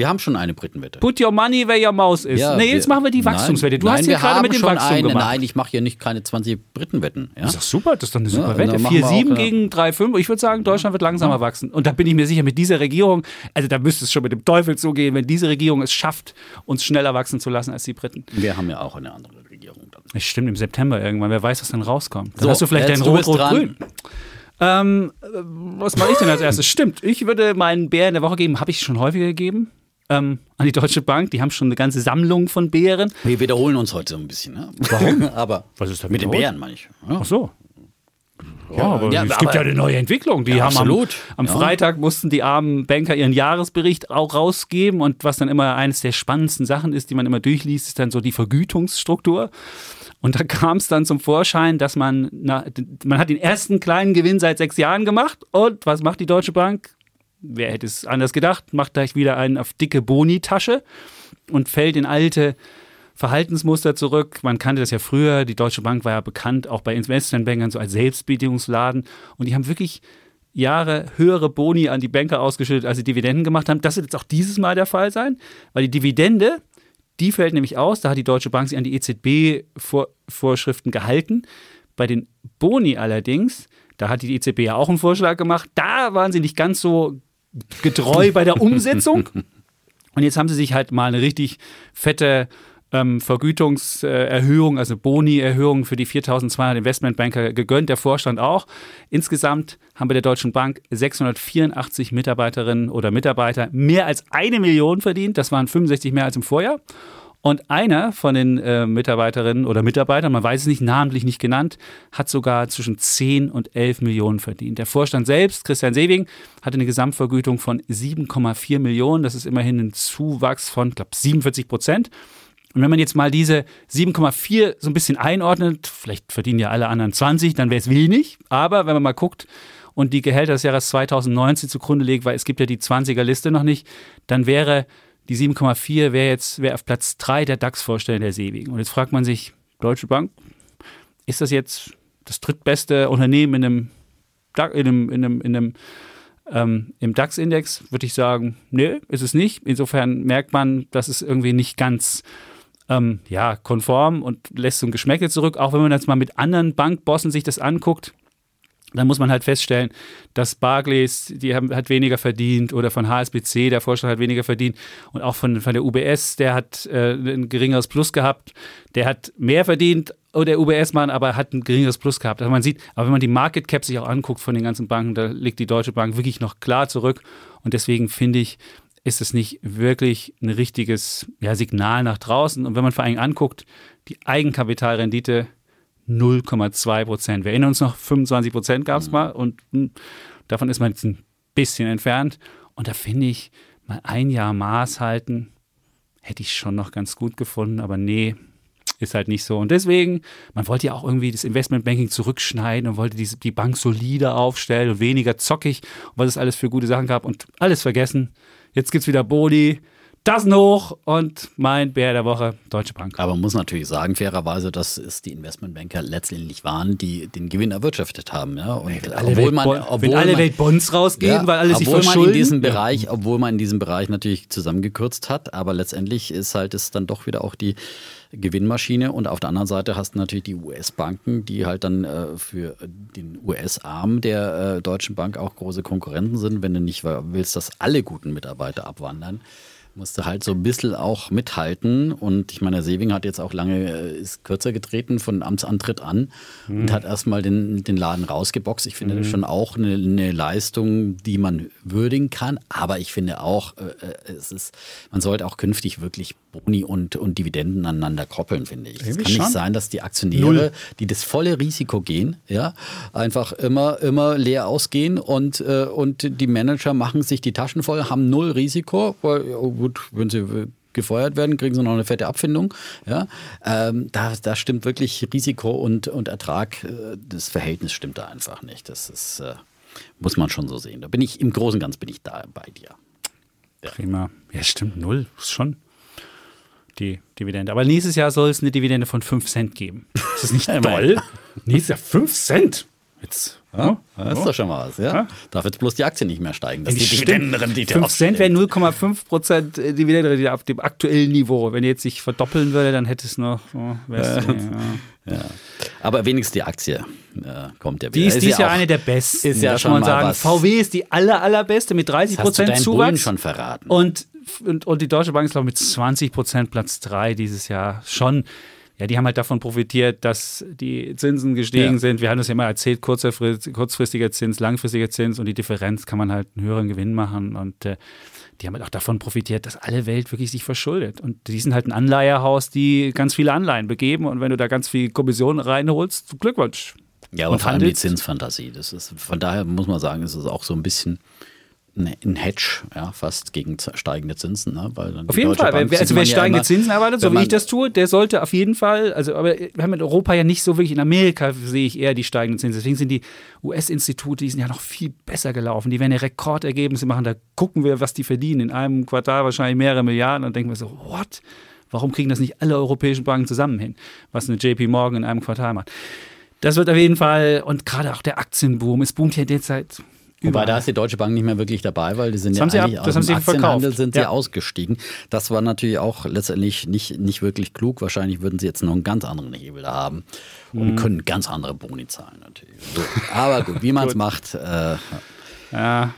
Wir haben schon eine Britenwette. Put your money where your mouse is. Ja, nee, jetzt wir, machen wir die Wachstumswette. Du nein, hast hier gerade mit dem Wachstum eine, gemacht. Nein, ich mache hier nicht keine 20 Britenwetten. Ja? Das ist doch super, das ist doch eine super ja, Wette. 4,7 gegen 3,5. Ich würde sagen, Deutschland wird langsamer ja. wachsen. Und da bin ich mir sicher, mit dieser Regierung, also da müsste es schon mit dem Teufel zugehen, wenn diese Regierung es schafft, uns schneller wachsen zu lassen als die Briten. Wir haben ja auch eine andere Regierung dann. Das stimmt, im September irgendwann. Wer weiß, was dann rauskommt. Dann so, hast du vielleicht dein Rot-Rot-Grün. Ähm, was mache ich denn als erstes? Stimmt, ich würde meinen Bär in der Woche geben, habe ich schon häufiger gegeben ähm, an die Deutsche Bank. Die haben schon eine ganze Sammlung von Bären. Wir wiederholen uns heute so ein bisschen. Ne? Warum? aber Was ist da mit den Bären, meine ich. Ja. Ach so. Ja, aber ja, es gibt ja eine neue Entwicklung. Die ja, haben absolut. am, am ja. Freitag mussten die armen Banker ihren Jahresbericht auch rausgeben und was dann immer eines der spannendsten Sachen ist, die man immer durchliest, ist dann so die Vergütungsstruktur. Und da kam es dann zum Vorschein, dass man, na, man hat den ersten kleinen Gewinn seit sechs Jahren gemacht und was macht die Deutsche Bank? Wer hätte es anders gedacht, macht gleich wieder einen auf dicke Boni-Tasche und fällt in alte Verhaltensmuster zurück. Man kannte das ja früher. Die Deutsche Bank war ja bekannt, auch bei Investmentbankern, so als Selbstbedienungsladen. Und die haben wirklich Jahre höhere Boni an die Banker ausgeschüttet, als sie Dividenden gemacht haben. Das wird jetzt auch dieses Mal der Fall sein, weil die Dividende, die fällt nämlich aus. Da hat die Deutsche Bank sich an die EZB-Vorschriften gehalten. Bei den Boni allerdings, da hat die EZB ja auch einen Vorschlag gemacht. Da waren sie nicht ganz so getreu bei der Umsetzung. Und jetzt haben sie sich halt mal eine richtig fette ähm, Vergütungserhöhung, also Boni-Erhöhung für die 4200 Investmentbanker gegönnt, der Vorstand auch. Insgesamt haben bei der Deutschen Bank 684 Mitarbeiterinnen oder Mitarbeiter mehr als eine Million verdient. Das waren 65 mehr als im Vorjahr. Und einer von den äh, Mitarbeiterinnen oder Mitarbeitern, man weiß es nicht, namentlich nicht genannt, hat sogar zwischen 10 und 11 Millionen verdient. Der Vorstand selbst, Christian Sewing, hatte eine Gesamtvergütung von 7,4 Millionen. Das ist immerhin ein Zuwachs von, glaube 47 Prozent. Und wenn man jetzt mal diese 7,4 so ein bisschen einordnet, vielleicht verdienen ja alle anderen 20, dann wäre es wenig. Aber wenn man mal guckt und die Gehälter des Jahres 2019 zugrunde legt, weil es gibt ja die 20er-Liste noch nicht, dann wäre die 7,4 wäre jetzt wär auf Platz 3 der DAX-Vorsteller der Seewigen. Und jetzt fragt man sich, Deutsche Bank, ist das jetzt das drittbeste Unternehmen in einem, in einem, in einem, in einem ähm, im DAX-Index? Würde ich sagen, nee, ist es nicht. Insofern merkt man, dass es irgendwie nicht ganz ähm, ja, konform und lässt so ein Geschmäckel zurück. Auch wenn man jetzt mal mit anderen Bankbossen sich das anguckt, dann muss man halt feststellen, dass Barclays, die haben, hat weniger verdient oder von HSBC, der Vorstand hat weniger verdient und auch von, von der UBS, der hat äh, ein geringeres Plus gehabt, der hat mehr verdient, oh, der UBS-Mann, aber hat ein geringeres Plus gehabt. Also man sieht, aber wenn man die Market Cap sich auch anguckt von den ganzen Banken, da liegt die Deutsche Bank wirklich noch klar zurück und deswegen finde ich, ist es nicht wirklich ein richtiges ja, Signal nach draußen. Und wenn man vor allem anguckt, die Eigenkapitalrendite 0,2 Prozent. Wir erinnern uns noch, 25 Prozent gab es mhm. mal und mh, hm, davon ist man jetzt ein bisschen entfernt. Und da finde ich, mal ein Jahr Maß halten, hätte ich schon noch ganz gut gefunden, aber nee, ist halt nicht so. Und deswegen, man wollte ja auch irgendwie das Investmentbanking zurückschneiden und wollte die, die Bank solider aufstellen und weniger zockig, was es alles für gute Sachen gab und alles vergessen. Jetzt gibt es wieder Boni, Tassen hoch und mein Bär der Woche, Deutsche Bank. Aber man muss natürlich sagen, fairerweise, dass es die Investmentbanker letztendlich waren, die den Gewinn erwirtschaftet haben. Ja? Und wenn alle, obwohl man, obwohl wenn alle man, Weltbonds rausgehen, ja, weil alle sich verschulden. Man in diesem Bereich, obwohl man in diesem Bereich natürlich zusammengekürzt hat, aber letztendlich ist halt es dann doch wieder auch die Gewinnmaschine und auf der anderen Seite hast du natürlich die US-Banken, die halt dann äh, für den US-Arm der äh, Deutschen Bank auch große Konkurrenten sind, wenn du nicht willst, dass alle guten Mitarbeiter abwandern musste halt so ein bisschen auch mithalten. Und ich meine, der Seving hat jetzt auch lange, äh, ist kürzer getreten von Amtsantritt an mhm. und hat erstmal den, den Laden rausgeboxt. Ich finde mhm. das schon auch eine, eine, Leistung, die man würdigen kann. Aber ich finde auch, äh, äh, es ist, man sollte auch künftig wirklich Boni und, und Dividenden aneinander koppeln, finde ich. Es kann nicht sein, dass die Aktionäre, Null. die das volle Risiko gehen, ja, einfach immer, immer leer ausgehen und, äh, und die Manager machen sich die Taschen voll, haben null Risiko, weil, oh gut, wenn sie gefeuert werden, kriegen sie noch eine fette Abfindung. Ja, ähm, da, da stimmt wirklich Risiko und, und Ertrag, äh, das Verhältnis stimmt da einfach nicht. Das ist, äh, muss man schon so sehen. Da bin ich im Großen und Ganzen bin ich da bei dir. Ja. Prima. Ja, stimmt, null. Schon die Dividende. Aber nächstes Jahr soll es eine Dividende von 5 Cent geben. Ist das nicht toll? nächstes Jahr 5 Cent. Jetzt. Ja, das ist doch schon mal was, ja? ja? Darf jetzt bloß die Aktie nicht mehr steigen. Das die Dividendenrendite 5 Cent wäre 0,5 Prozent Dividendenrendite auf dem aktuellen Niveau. Wenn jetzt sich verdoppeln würde, dann hätte es noch. Oh, ja. ja. Aber wenigstens die Aktie äh, kommt ja wieder. Die ist, ist dieses Jahr eine der besten. Ist ja schon mal sagen. Was. VW ist die aller, allerbeste mit 30 Prozent Zuwachs. Bullen schon verraten. Und, und, und die Deutsche Bank ist, glaube ich, mit 20 Prozent Platz 3 dieses Jahr schon ja, die haben halt davon profitiert, dass die Zinsen gestiegen ja. sind. Wir haben das ja immer erzählt, kurzfristiger Zins, langfristiger Zins und die Differenz kann man halt einen höheren Gewinn machen. Und äh, die haben halt auch davon profitiert, dass alle Welt wirklich sich verschuldet. Und die sind halt ein Anleiherhaus, die ganz viele Anleihen begeben. Und wenn du da ganz viel Kommission reinholst, Glückwunsch. Ja, und, und vor allem die Zinsfantasie. Das ist, von daher muss man sagen, ist es auch so ein bisschen ein Hedge, ja, fast gegen steigende Zinsen. Ne? Weil auf jeden Fall. Bank also wer steigende ja immer, Zinsen erwartet, so wie ich das tue, der sollte auf jeden Fall, also aber wir haben in Europa ja nicht so wirklich, in Amerika sehe ich eher die steigenden Zinsen. Deswegen sind die US-Institute, die sind ja noch viel besser gelaufen. Die werden ja Rekordergebnisse machen. Da gucken wir, was die verdienen. In einem Quartal wahrscheinlich mehrere Milliarden und denken wir so, what? Warum kriegen das nicht alle europäischen Banken zusammen hin, was eine JP Morgan in einem Quartal macht? Das wird auf jeden Fall, und gerade auch der Aktienboom, es boomt ja derzeit Wobei da ist die Deutsche Bank nicht mehr wirklich dabei, weil die sind das ja eigentlich ab, aus dem Aktienhandel sind ja. sie ausgestiegen. Das war natürlich auch letztendlich nicht, nicht wirklich klug. Wahrscheinlich würden sie jetzt noch einen ganz anderen Hebel haben und mhm. können ganz andere Boni zahlen natürlich. So. Aber gut, wie man es macht. Äh, ja.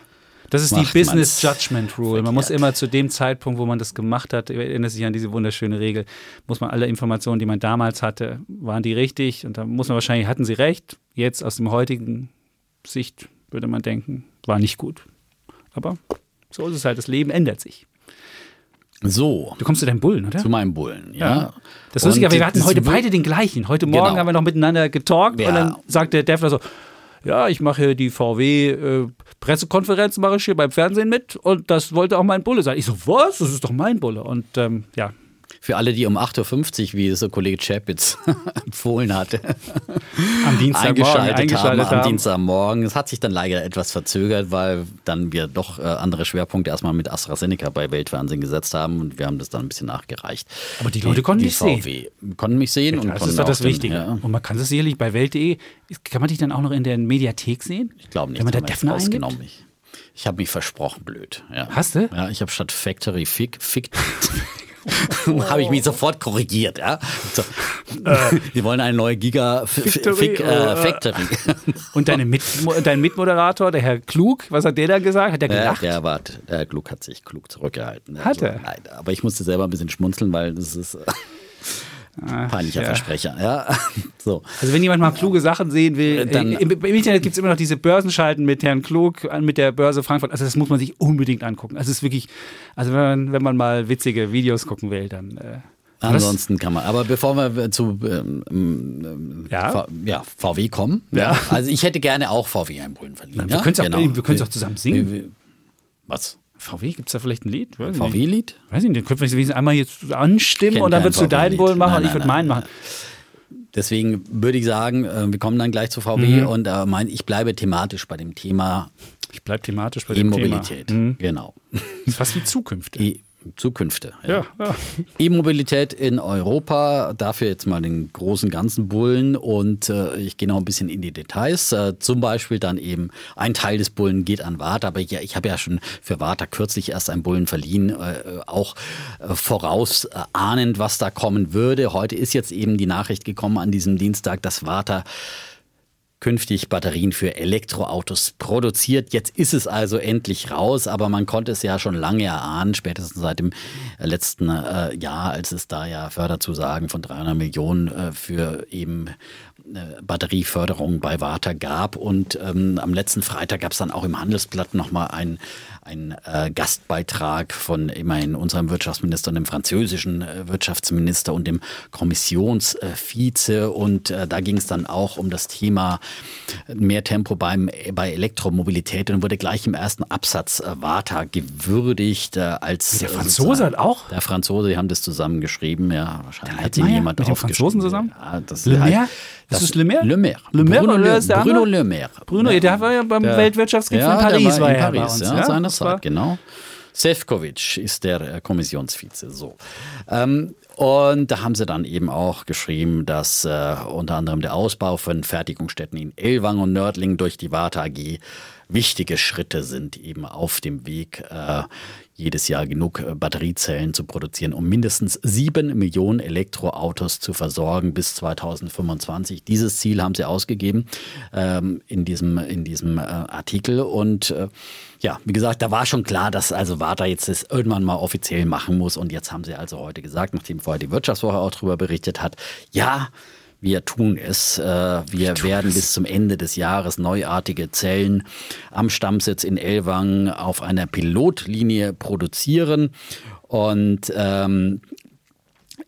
Das ist die Business Judgment Rule. Man muss immer zu dem Zeitpunkt, wo man das gemacht hat, erinnert sich an diese wunderschöne Regel, muss man alle Informationen, die man damals hatte, waren die richtig? Und da muss man wahrscheinlich, hatten sie recht. Jetzt aus dem heutigen Sicht würde man denken, war nicht gut. Aber so ist es halt, das Leben ändert sich. So. Du kommst zu deinem Bullen, oder? Zu meinem Bullen, ja. ja. Das ist lustig, aber wir hatten heute beide den gleichen. Heute Morgen genau. haben wir noch miteinander getalkt ja. und dann sagt der Defner so, ja, ich mache hier die VW-Pressekonferenz, äh, mache ich hier beim Fernsehen mit und das wollte auch mein Bulle sein. Ich so, was? Das ist doch mein Bulle. Und ähm, ja, für alle, die um 8.50 Uhr, wie es so Kollege Chapitz empfohlen hatte, am eingeschaltet, eingeschaltet haben, am Dienstagmorgen. Es hat sich dann leider etwas verzögert, weil dann wir doch äh, andere Schwerpunkte erstmal mit AstraZeneca bei Weltfernsehen gesetzt haben und wir haben das dann ein bisschen nachgereicht. Aber die Leute konnten mich sehen. Konnten mich sehen. Ja, und das ist doch das Wichtige. Ja. Und man kann es sicherlich bei Welt.de, kann man dich dann auch noch in der Mediathek sehen? Ich glaube nicht. Wenn man da Defner eingibt? Ich habe mich versprochen, blöd. Ja. Hast du? Ja, ich habe statt Factory Fick, Fick Oh. habe ich mich sofort korrigiert. Ja? So. Äh. Die wollen eine neue Giga Factory. Äh, Factory. Und deine Mit dein Mitmoderator, der Herr Klug, was hat der da gesagt? Hat der gelacht? Ja, der, war, der Herr Klug hat sich klug zurückgehalten. Hat also, er? Nein, aber ich musste selber ein bisschen schmunzeln, weil das ist. Ach, Peinlicher ja. Versprecher, ja. so. Also wenn jemand mal kluge Sachen sehen will, äh, Dann, im, im, Internet gibt es immer noch diese Börsenschalten mit Herrn Klug, äh, mit der Börse Frankfurt. Also das muss man sich unbedingt angucken. Also es ist wirklich, also wenn man, wenn man mal witzige Videos gucken will, dann äh, Ansonsten kann man. Aber bevor wir zu ähm, ähm ja? ja? VW kommen. Ja. Also ich hätte gerne auch VW einen Bullen verliehen. wir können es genau. auch, zusammen singen. Was? VW, gibt es da vielleicht ein Lied? VW-Lied? Weiß ich nicht, den können wir wenigstens einmal jetzt anstimmen und dann würdest du deinen Bullen machen nein, und ich würde meinen machen. Deswegen würde ich sagen, äh, wir kommen dann gleich zu VW mhm. und äh, mein, ich bleibe thematisch bei dem Thema. Ich bleibe thematisch bei dem Thema. E-Mobilität. Mhm. Genau. Das ist fast wie Zukunft. E Zukünfte. Ja. Ja, ja. E-Mobilität in Europa, dafür jetzt mal den großen ganzen Bullen und äh, ich gehe noch ein bisschen in die Details. Äh, zum Beispiel dann eben ein Teil des Bullen geht an Warta, aber ja, ich habe ja schon für Warta kürzlich erst einen Bullen verliehen, äh, auch äh, vorausahnend, was da kommen würde. Heute ist jetzt eben die Nachricht gekommen an diesem Dienstag, dass Warta künftig Batterien für Elektroautos produziert. Jetzt ist es also endlich raus, aber man konnte es ja schon lange erahnen, spätestens seit dem letzten äh, Jahr, als es da ja Förderzusagen von 300 Millionen äh, für eben äh, Batterieförderung bei Warta gab. Und ähm, am letzten Freitag gab es dann auch im Handelsblatt nochmal ein ein äh, Gastbeitrag von immerhin unserem Wirtschaftsminister und dem französischen äh, Wirtschaftsminister und dem Kommissionsvize. und äh, da ging es dann auch um das Thema mehr Tempo beim, bei Elektromobilität und wurde gleich im ersten Absatz äh, Vata gewürdigt äh, als. Der Franzose hat auch? Der Franzose, die haben das zusammengeschrieben, ja. Wahrscheinlich hat sich jemand mit dem Franzosen zusammen? Ja, das Le Maire? Das ist Le Maire? Le Maire. Le Maire Bruno, Le, Bruno Le Maire. Bruno, der war ja beim der, Weltwirtschaftsgipfel ja, in Paris. War, in Paris, bei uns, ja, ja? seinerzeit, genau. Sefcovic ist der äh, Kommissionsvize. So. Ähm, und da haben sie dann eben auch geschrieben, dass äh, unter anderem der Ausbau von Fertigungsstätten in Elwang und Nördling durch die Warta AG wichtige Schritte sind eben auf dem Weg, äh, jedes Jahr genug äh, Batteriezellen zu produzieren, um mindestens sieben Millionen Elektroautos zu versorgen bis 2025. Dieses Ziel haben sie ausgegeben ähm, in diesem, in diesem äh, Artikel. Und ja, wie gesagt, da war schon klar, dass also Warta jetzt das irgendwann mal offiziell machen muss. Und jetzt haben sie also heute gesagt, nachdem vorher die Wirtschaftswoche auch darüber berichtet hat, ja, wir tun es. Äh, wir werden es. bis zum Ende des Jahres neuartige Zellen am Stammsitz in Elwang auf einer Pilotlinie produzieren. Und ähm,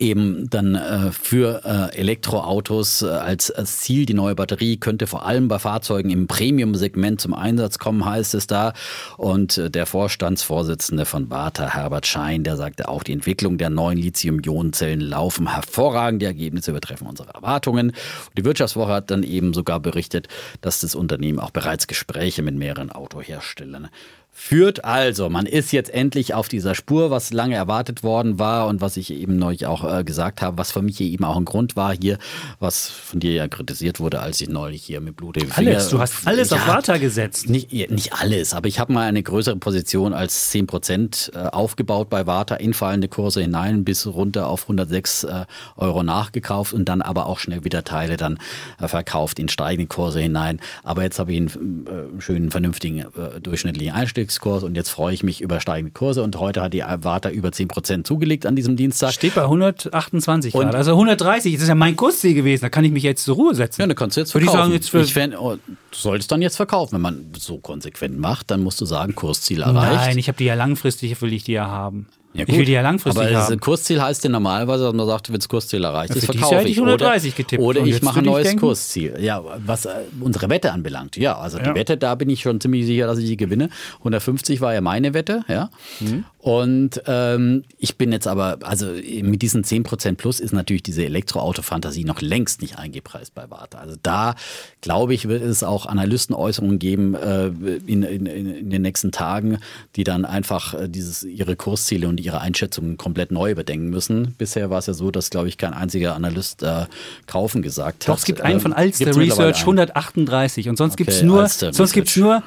eben dann äh, für äh, Elektroautos äh, als, als, Ziel. Die neue Batterie könnte vor allem bei Fahrzeugen im Premium-Segment zum Einsatz kommen, heißt es da. Und äh, der Vorstandsvorsitzende von Bata, Herbert Schein, der sagte auch, die Entwicklung der neuen Lithium-Ionen-Zellen laufen hervorragend. Die Ergebnisse übertreffen unsere Erwartungen. Und die Wirtschaftswoche hat dann eben sogar berichtet, dass das Unternehmen auch bereits Gespräche mit mehreren Autoherstellern führt. Also, man ist jetzt endlich auf dieser Spur, was lange erwartet worden war und was ich eben neulich auch äh, gesagt habe, was für mich eben auch ein Grund war hier, was von dir ja kritisiert wurde, als ich neulich hier mit Blut im Finger... Alex, du hast alles ja, auf Warta gesetzt. Nicht, nicht alles, aber ich habe mal eine größere Position als 10 Prozent äh, aufgebaut bei Warta, in fallende Kurse hinein, bis runter auf 106 äh, Euro nachgekauft und dann aber auch schnell wieder Teile dann äh, verkauft in steigende Kurse hinein. Aber jetzt habe ich einen schönen, vernünftigen, durchschnittlichen Einstieg Indexkurs und jetzt freue ich mich über steigende Kurse und heute hat die Warta über 10% zugelegt an diesem Dienstag. Steht bei 128 Grad, also 130, das ist ja mein Kursziel gewesen, da kann ich mich jetzt zur Ruhe setzen. Ja, da kannst du jetzt verkaufen. Würde ich sagen, jetzt ich fänd, oh, du solltest dann jetzt verkaufen. Wenn man so konsequent macht, dann musst du sagen, Kursziel erreicht. Nein, ich habe die ja langfristig, will ich die ja haben. Ja, ich will die ja langfristig aber haben. Aber Kursziel heißt ja normalerweise, man sagt, wenn das Kursziel erreicht ja, ist, verkaufe ich. ich 130 oder, getippt. Oder ich mache ein neues Kursziel. Ja, was äh, unsere Wette anbelangt. Ja, also ja. die Wette, da bin ich schon ziemlich sicher, dass ich die gewinne. 150 war ja meine Wette, ja. Mhm. Und ähm, ich bin jetzt aber, also mit diesen 10% plus ist natürlich diese Elektroauto-Fantasie noch längst nicht eingepreist bei Warta. Also da, glaube ich, wird es auch Analystenäußerungen geben äh, in, in, in, den nächsten Tagen, die dann einfach äh, dieses, ihre Kursziele und ihre Einschätzungen komplett neu überdenken müssen. Bisher war es ja so, dass, glaube ich, kein einziger Analyst äh, kaufen gesagt Doch, hat. Doch, es gibt einen von ähm, Alster Research, 138 und sonst okay, gibt es nur, nur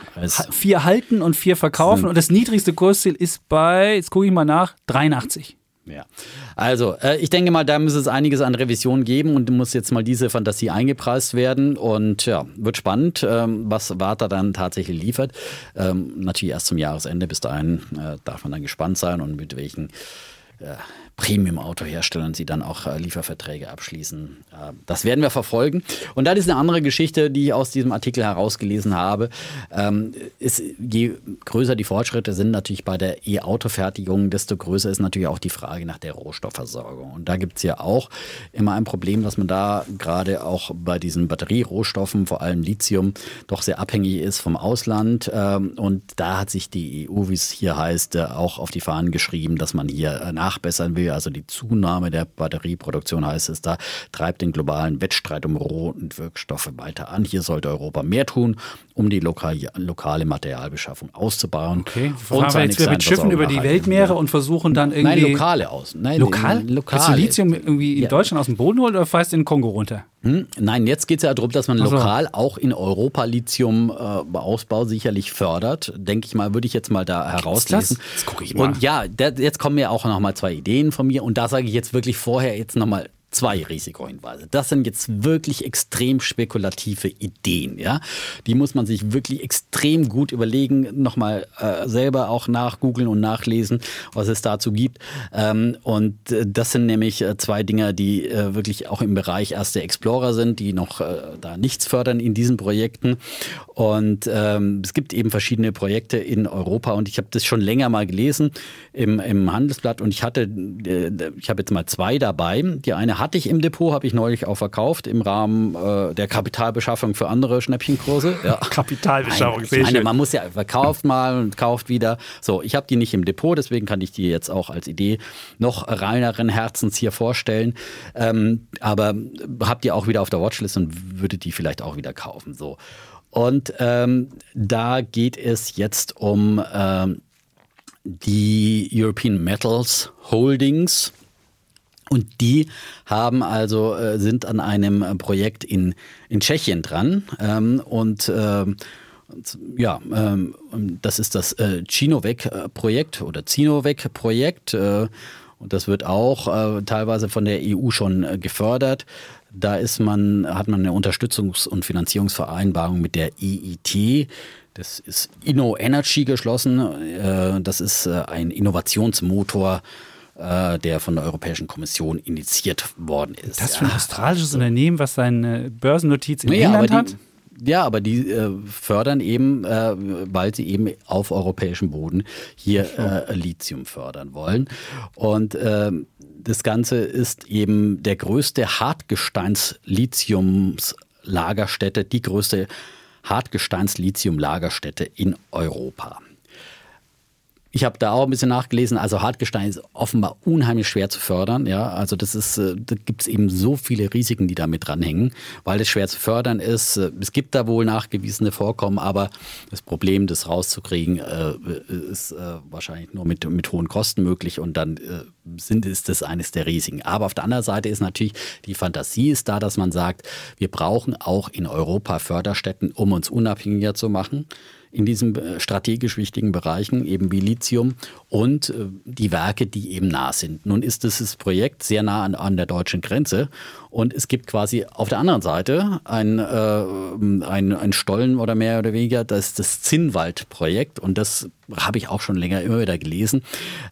vier halten und vier verkaufen und das niedrigste Kursziel ist bei jetzt gucke ich mal nach, 83. Ja, also äh, ich denke mal, da muss es einiges an Revisionen geben und muss jetzt mal diese Fantasie eingepreist werden und ja, wird spannend, ähm, was Warta dann tatsächlich liefert. Ähm, natürlich erst zum Jahresende, bis dahin äh, darf man dann gespannt sein und mit welchen äh, Premium-Autoherstellern sie dann auch äh, Lieferverträge abschließen. Äh, das werden wir verfolgen. Und dann ist eine andere Geschichte, die ich aus diesem Artikel herausgelesen habe. Ähm, ist, je größer die Fortschritte sind natürlich bei der E-Auto-Fertigung, desto größer ist natürlich auch die Frage nach der Rohstoffversorgung. Und da gibt es ja auch immer ein Problem, dass man da gerade auch bei diesen Batterierohstoffen, vor allem Lithium, doch sehr abhängig ist vom Ausland. Ähm, und da hat sich die EU, wie es hier heißt, äh, auch auf die Fahnen geschrieben, dass man hier nachbessern will also die Zunahme der Batterieproduktion heißt es da, treibt den globalen Wettstreit um Roh- und Wirkstoffe weiter an. Hier sollte Europa mehr tun, um die lokal, lokale Materialbeschaffung auszubauen. Okay, und wir jetzt mit Schiffen über die Weltmeere und versuchen dann irgendwie... Nein, lokale aus. Nein, lokal? lokale. du Lithium irgendwie in ja. Deutschland aus dem Boden holen oder fährst du in den Kongo runter? Hm? Nein, jetzt geht es ja darum, dass man also. lokal auch in Europa Lithium-Ausbau äh, sicherlich fördert. Denke ich mal, würde ich jetzt mal da herauslesen. Das, das gucke ich mal. Und ja, der, jetzt kommen ja auch noch mal zwei Ideen von mir. Und da sage ich jetzt wirklich vorher jetzt noch mal zwei Risikohinweise. Das sind jetzt wirklich extrem spekulative Ideen. Ja? Die muss man sich wirklich extrem gut überlegen, nochmal äh, selber auch nachgoogeln und nachlesen, was es dazu gibt. Ähm, und äh, das sind nämlich äh, zwei Dinge, die äh, wirklich auch im Bereich erste Explorer sind, die noch äh, da nichts fördern in diesen Projekten. Und ähm, es gibt eben verschiedene Projekte in Europa und ich habe das schon länger mal gelesen im, im Handelsblatt und ich hatte, äh, ich habe jetzt mal zwei dabei. Die eine hatte ich im Depot, habe ich neulich auch verkauft im Rahmen äh, der Kapitalbeschaffung für andere Schnäppchenkurse. Ja. Kapitalbeschaffung, Nein, ich meine, man muss ja verkauft mal und kauft wieder. So, ich habe die nicht im Depot, deswegen kann ich die jetzt auch als Idee noch reineren Herzens hier vorstellen. Ähm, aber habt ihr auch wieder auf der Watchlist und würdet die vielleicht auch wieder kaufen. So. Und ähm, da geht es jetzt um ähm, die European Metals Holdings. Und die haben also, äh, sind an einem äh, Projekt in, in Tschechien dran. Ähm, und ähm, ja, ähm, das ist das äh, Chinovec-Projekt oder Zinovec-Projekt. Äh, und das wird auch äh, teilweise von der EU schon äh, gefördert. Da ist man, hat man eine Unterstützungs- und Finanzierungsvereinbarung mit der EIT. Das ist Inno Energy geschlossen. Das ist ein Innovationsmotor äh, der von der Europäischen Kommission initiiert worden ist. Das für ein australisches ja. Unternehmen, was seine Börsennotiz in naja, England hat? Ja, aber die äh, fördern eben, äh, weil sie eben auf europäischem Boden hier äh, Lithium fördern wollen. Und äh, das Ganze ist eben der größte Hartgesteins-Lithiums-Lagerstätte, die größte Hartgesteins-Lithium-Lagerstätte in Europa. Ich habe da auch ein bisschen nachgelesen. Also Hartgestein ist offenbar unheimlich schwer zu fördern. Ja, also das ist, äh, da gibt es eben so viele Risiken, die damit dranhängen, weil es schwer zu fördern ist. Äh, es gibt da wohl nachgewiesene Vorkommen, aber das Problem, das rauszukriegen, äh, ist wahrscheinlich nur mit, mit hohen Kosten möglich und dann sind, ist das eines der Risiken. Aber auf der anderen Seite ist natürlich die Fantasie ist da, dass man sagt, wir brauchen auch in Europa Förderstätten, um uns unabhängiger zu machen in diesen äh, strategisch wichtigen Bereichen, eben wie Lithium und äh, die Werke, die eben nah sind. Nun ist dieses Projekt sehr nah an, an der deutschen Grenze Und es gibt quasi auf der anderen Seite ein, äh, ein, ein Stollen oder mehr oder weniger, das ist das Zinnwald-Projekt. Und das habe ich auch schon länger immer wieder gelesen.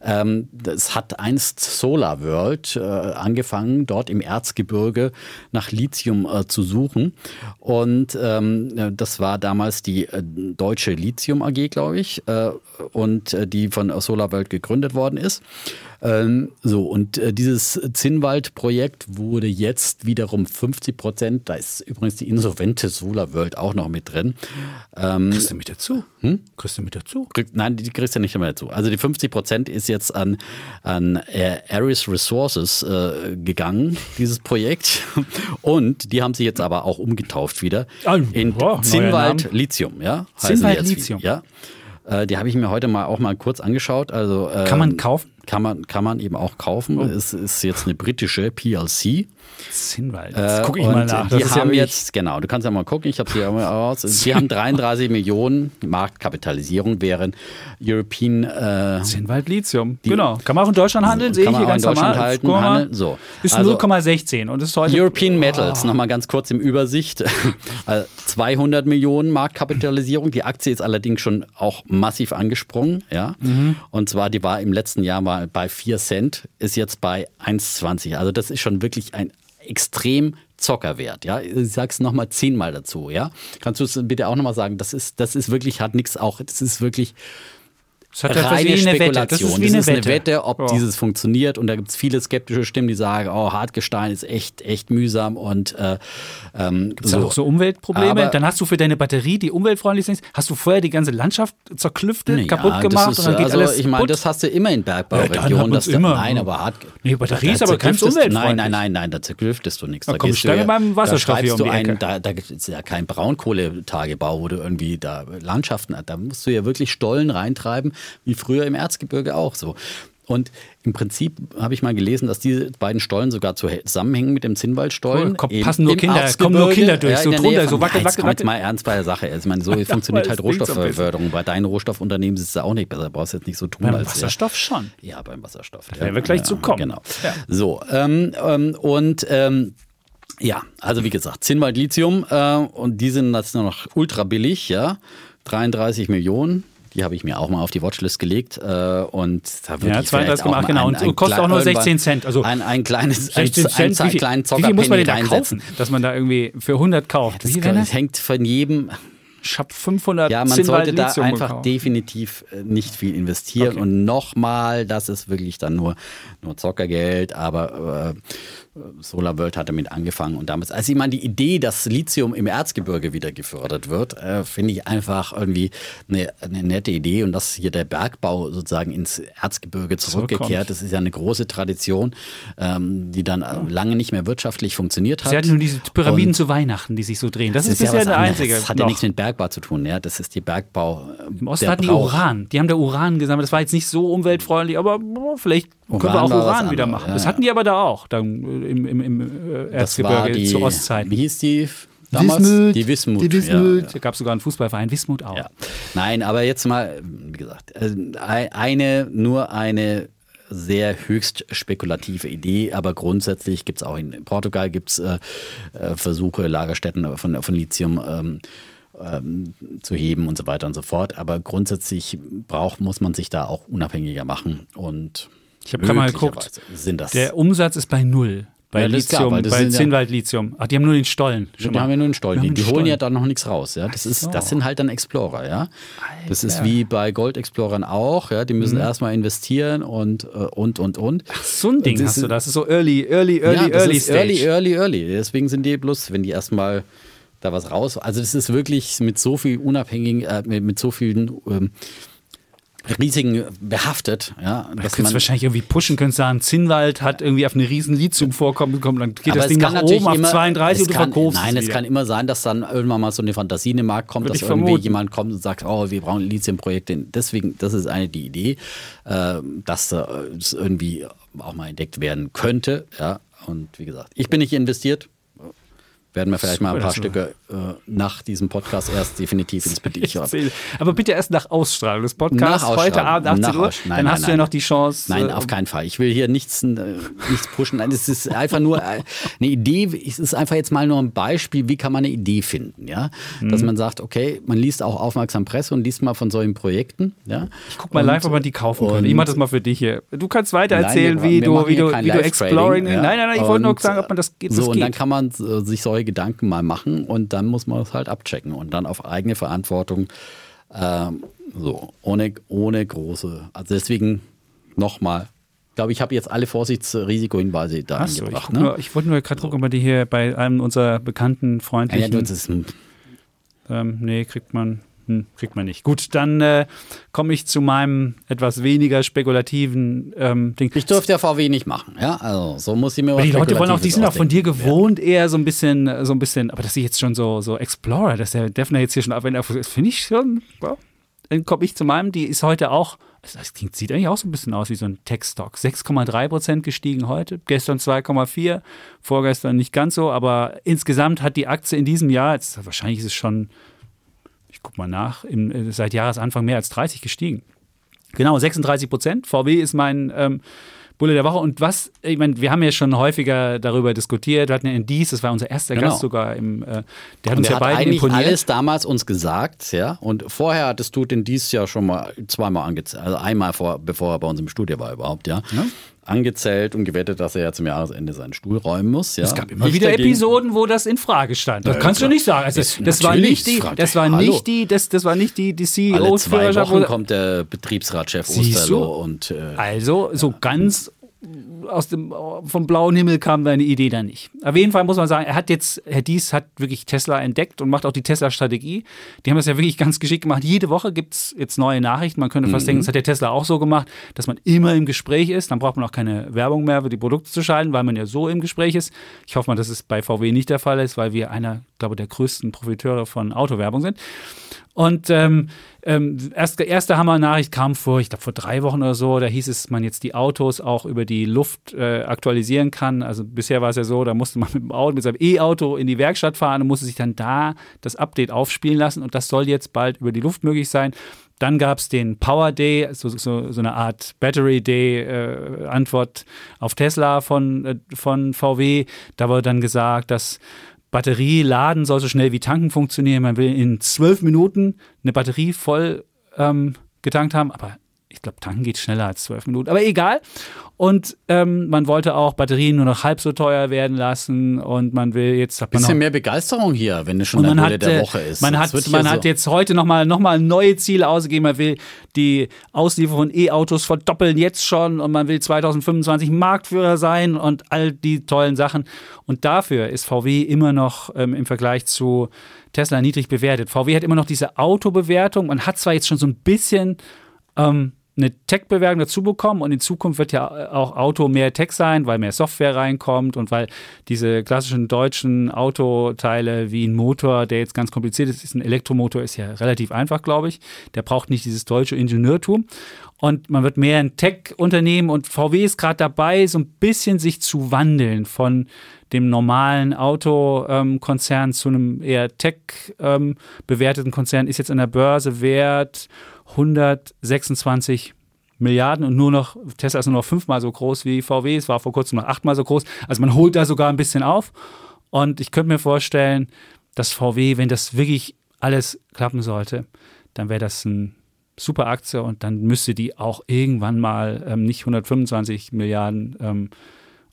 Ähm, das hat einst Solar World äh, angefangen, dort im Erzgebirge nach Lithium äh, zu suchen. Und ähm, das war damals die äh, deutsche Lithium AG, glaube ich, äh, und äh, die von Solar World gegründet worden ist. Ähm, so, und äh, dieses Zinnwald-Projekt wurde jetzt wiederum 50 Prozent, da ist übrigens die insolvente Solar World auch noch mit drin. Ähm, Kriegst du mit dazu? Hm? Kriegst du mit dazu? Krieg, nein, die kriegst du nicht mehr dazu. Also die 50 Prozent ist jetzt an, an Aris Resources äh, gegangen, dieses Projekt. Und die haben sich jetzt aber auch umgetauft wieder ah, in oh, Zinnwald Lithium, ja? Zinnwald Lithium. Ja. Äh, die habe ich mir heute mal auch mal kurz angeschaut. Also, ähm, kann man kaufen? Kann man, kann man eben auch kaufen. Oh. Es ist jetzt eine britische PLC. Zinnwald. Jetzt gucke ich mal nach. Die haben ja jetzt, genau, du kannst ja mal gucken, ich habe sie ja mal raus. Die haben 33 Millionen Marktkapitalisierung, während European. Äh, Zinnwald Lithium. genau. Kann man auch in Deutschland handeln, sehe ich hier ganz normal. Halten, handeln. So. Ist also, 0,16 und ist heute. European Metals, oh. nochmal ganz kurz im Übersicht. 200 also Millionen Marktkapitalisierung. Die Aktie ist allerdings schon auch massiv angesprungen. Ja? Mhm. Und zwar, die war im letzten Jahr mal bei 4 Cent, ist jetzt bei 1,20. Also das ist schon wirklich ein extrem Zockerwert. Ja, ich sag's nochmal zehnmal dazu. Ja, kannst du es bitte auch nochmal sagen? Das ist, das ist wirklich hat nichts auch. Das ist wirklich das hat reine Spekulation. Das ist, wie eine, das ist eine Wette, ob oh. dieses funktioniert. Und da gibt es viele skeptische Stimmen, die sagen, oh, Hartgestein ist echt, echt mühsam und äh, ähm, Gibt es so. auch so Umweltprobleme? Aber, Dann hast du für deine Batterie, die umweltfreundlich ist, hast du vorher die ganze Landschaft zerklüftet, nee, kaputt gemacht ist, und dann geht also, alles Ich meine, das hast du immer in Bergbauregionen. Ja, immer. Nein, aber hart. Nee, Batterie ist aber ganz umweltfreundlich. Nein, nein, nein, nein, da zerklüftest du nichts. Da komm ich dann mit meinem Wasserstoff hier um die Ecke. da, da gibt es ja keinen Braunkohletagebau, wo du irgendwie da Landschaften, da musst du ja wirklich Stollen reintreiben, wie früher im. Erzgebirge auch so. Und im Prinzip habe ich mal gelesen, dass diese beiden Stollen sogar zusammenhängen mit dem Zinnwaldstollen. Cool, komm, passen nur Kinder, kommen nur Kinder durch, ja, so drunter, so wackel, wackel, wackel. mal ernst bei der Sache. Also ich meine, so funktioniert halt Rohstoffförderung. Bei deinen Rohstoffunternehmen ist es auch nicht besser. Du brauchst jetzt nicht so tun. Beim als Wasserstoff ja. schon. Ja, beim Wasserstoff. Da werden wir gleich zu kommen. Genau. Ja. So, ähm, ähm, und ähm, ja, also wie gesagt, Zinnwald Lithium äh, und die sind jetzt nur noch ultra billig, ja. 33 Millionen die habe ich mir auch mal auf die Watchlist gelegt. Äh, und da würde ja, 32,8 genau. Und ein, kostet auch nur 16 Cent. Also ein, ein kleines, ein, Cent, ein, ein, wie kleinen Zocker Wie viel muss man denn da kaufen, dass man da irgendwie für 100 kauft? Ja, das, das hängt von jedem. Ich habe 500 Ja, man sollte da einfach gekauft. definitiv äh, nicht viel investieren. Okay. Und nochmal, das ist wirklich dann nur, nur Zockergeld. Aber äh, Solar World hat damit angefangen und damals, also ich meine, die Idee, dass Lithium im Erzgebirge wieder gefördert wird, äh, finde ich einfach irgendwie eine, eine, nette Idee und dass hier der Bergbau sozusagen ins Erzgebirge zurückgekehrt, das ist ja eine große Tradition, ähm, die dann ja. lange nicht mehr wirtschaftlich funktioniert hat. Sie hatten nur diese Pyramiden und zu Weihnachten, die sich so drehen. Das, das ist, bisher ja der einzige. Das hat ja nichts mit Bergbau zu tun, ja, das ist die Bergbau. Im Osten hatten die Uran, die haben da Uran gesammelt, das war jetzt nicht so umweltfreundlich, aber vielleicht Uran können wir auch Uran wieder machen. Ja, das hatten die aber da auch. Dann im, im, im äh, Erzgebirge die, zur Ostzeit. Wie hieß die? Damals? Wismut. Die Wismut. Die Wismut. Ja, ja. gab sogar einen Fußballverein, Wismut auch. Ja. Nein, aber jetzt mal, wie gesagt, äh, eine, nur eine sehr höchst spekulative Idee, aber grundsätzlich gibt es auch in Portugal gibt's, äh, äh, Versuche, Lagerstätten von, von Lithium ähm, ähm, zu heben und so weiter und so fort. Aber grundsätzlich braucht, muss man sich da auch unabhängiger machen und ich habe gerade mal geguckt. Sind das der Umsatz ist bei null. Bei ja, Lithium, klar, bei Zinnwald Lithium. Ach, die haben nur den Stollen. Schon die haben ja nur den Stollen. Die, die holen Stollen. ja dann noch nichts raus. Ja? Das, so. ist, das sind halt dann Explorer. Ja? Das ist wie bei Gold Explorern auch. Ja? Die müssen mhm. erstmal investieren und, äh, und, und, und. Ach, so ein Ding das hast du. Das ist so early, early, early, ja, early Stage. Early, early, early. Deswegen sind die bloß, wenn die erstmal da was raus. Also, das ist wirklich mit so viel unabhängigen, äh, mit, mit so vielen. Ähm, Risiken behaftet. Ja, dass du man wahrscheinlich irgendwie pushen können, sagen, Zinnwald hat irgendwie auf eine riesen Lithium-Vorkommen bekommen, dann geht das Ding nach oben auf 32 und du kann, verkaufst Nein, es, es kann immer sein, dass dann irgendwann mal so eine Fantasie in den Markt kommt, Würde dass irgendwie vermuten. jemand kommt und sagt, oh, wir brauchen Lithium-Projekte. Deswegen, das ist eine die Idee, äh, dass das irgendwie auch mal entdeckt werden könnte. Ja, und wie gesagt, ich bin nicht investiert, werden wir vielleicht mal ein paar Stücke äh, nach diesem Podcast erst definitiv ins Bedicht haben. Aber bitte erst nach Ausstrahlung des Podcasts heute Abend 18 Uhr. Nein, dann hast nein, du ja noch die Chance. Nein, äh, auf keinen Fall. Ich will hier nichts, äh, nichts pushen. Nein, es ist einfach nur äh, eine Idee. Es ist einfach jetzt mal nur ein Beispiel, wie kann man eine Idee finden, ja? Dass mhm. man sagt, okay, man liest auch aufmerksam Presse und liest mal von solchen Projekten, ja? Ich guck mal und, live, ob man die kaufen kann. Ich mach das mal für dich hier. Du kannst weiter erzählen, nein, wie, du, wie du, wie du Exploring. Ja? Nein, nein, nein, ich wollte nur sagen, ob man das geht. So, und dann kann man sich solche Gedanken mal machen und dann muss man es halt abchecken und dann auf eigene Verantwortung ähm, so, ohne, ohne große. Also deswegen nochmal. Ich glaube, ich habe jetzt alle Vorsichtsrisikohinweise da Hast eingebracht. Ich, ne? ich wollte nur gerade gucken, ob man die hier bei einem unserer bekannten freundlichen. Ja, ja, das ist, ähm, nee, kriegt man hm, kriegt man nicht. Gut, dann äh, komme ich zu meinem etwas weniger spekulativen ähm, Ding. Ich durfte ja VW nicht machen, ja. Also so muss ich mir was Die Leute wollen auch, die sind auch von dir gewohnt, ja. eher so ein bisschen, so ein bisschen, aber dass ich jetzt schon so, so Explorer, dass der Defner jetzt hier schon abwendet, finde ich schon. Ja. Dann komme ich zu meinem, die ist heute auch, das klingt, sieht eigentlich auch so ein bisschen aus wie so ein Tech-Stock. 6,3 Prozent gestiegen heute, gestern 2,4%, vorgestern nicht ganz so, aber insgesamt hat die Aktie in diesem Jahr, jetzt, wahrscheinlich ist es schon guck mal nach, im, äh, seit Jahresanfang mehr als 30 gestiegen. Genau, 36 Prozent. VW ist mein ähm, Bulle der Woche. Und was, ich meine, wir haben ja schon häufiger darüber diskutiert. Wir hatten ja in Dies, das war unser erster genau. Gast sogar, im, äh, der hat uns ja beide eigentlich imponiert. alles damals uns gesagt, ja. Und vorher hattest du den Dies ja schon mal zweimal angezeigt, also einmal vor, bevor er bei uns im Studio war überhaupt, ja. ja angezählt und gewettet, dass er ja zum Jahresende seinen Stuhl räumen muss. Ja. Es gab immer ich wieder dagegen, Episoden, wo das in Frage stand. Das ja, kannst du nicht sagen. Also, das, das war nicht die, das war nicht die, das, das war nicht die, die CEOs. Alle zwei Wochen kommt der Betriebsratschef Osterloh und äh, also so ganz aus dem, vom blauen Himmel kam deine Idee da nicht. Auf jeden Fall muss man sagen, er hat jetzt, Herr Dies hat wirklich Tesla entdeckt und macht auch die Tesla-Strategie. Die haben das ja wirklich ganz geschickt gemacht. Jede Woche gibt es jetzt neue Nachrichten. Man könnte fast mhm. denken, das hat der Tesla auch so gemacht, dass man immer im Gespräch ist. Dann braucht man auch keine Werbung mehr für die Produkte zu schalten, weil man ja so im Gespräch ist. Ich hoffe mal, dass es bei VW nicht der Fall ist, weil wir einer, glaube der größten Profiteure von Autowerbung sind. Und ähm, ähm, erst, erste Hammer-Nachricht kam vor, ich glaube vor drei Wochen oder so, da hieß es, man jetzt die Autos auch über die Luft äh, aktualisieren kann. Also bisher war es ja so, da musste man mit dem Auto, mit seinem E-Auto in die Werkstatt fahren und musste sich dann da das Update aufspielen lassen und das soll jetzt bald über die Luft möglich sein. Dann gab es den Power Day, so, so, so, eine Art Battery Day äh, Antwort auf Tesla von, äh, von VW. Da wurde dann gesagt, dass Batterie laden soll so schnell wie tanken funktionieren. Man will in zwölf Minuten eine Batterie voll ähm, getankt haben, aber ich glaube, tanken geht schneller als zwölf Minuten. Aber egal. Und ähm, man wollte auch Batterien nur noch halb so teuer werden lassen und man will jetzt. Hat man Bisschen noch, mehr Begeisterung hier, wenn es schon der Bulle der Woche ist. Man hat, man hat so jetzt heute nochmal noch mal neue Ziele ausgegeben. Man will die Auslieferung von E-Autos verdoppeln jetzt schon und man will 2025 Marktführer sein und all die tollen Sachen. Und dafür ist VW immer noch ähm, im Vergleich zu Tesla niedrig bewertet. VW hat immer noch diese Autobewertung. Man hat zwar jetzt schon so ein bisschen ähm, eine Tech-Bewertung dazu bekommen und in Zukunft wird ja auch Auto mehr Tech sein, weil mehr Software reinkommt und weil diese klassischen deutschen Autoteile wie ein Motor, der jetzt ganz kompliziert ist, ist ein Elektromotor, ist ja relativ einfach, glaube ich. Der braucht nicht dieses deutsche Ingenieurtum. Und man wird mehr ein Tech-Unternehmen und VW ist gerade dabei, so ein bisschen sich zu wandeln von dem normalen Autokonzern ähm, zu einem eher Tech-bewerteten ähm, Konzern, ist jetzt an der Börse wert 126 Milliarden und nur noch, Tesla ist nur noch fünfmal so groß wie VW, es war vor kurzem noch achtmal so groß. Also man holt da sogar ein bisschen auf. Und ich könnte mir vorstellen, dass VW, wenn das wirklich alles klappen sollte, dann wäre das ein super Aktie und dann müsste die auch irgendwann mal ähm, nicht 125 Milliarden ähm,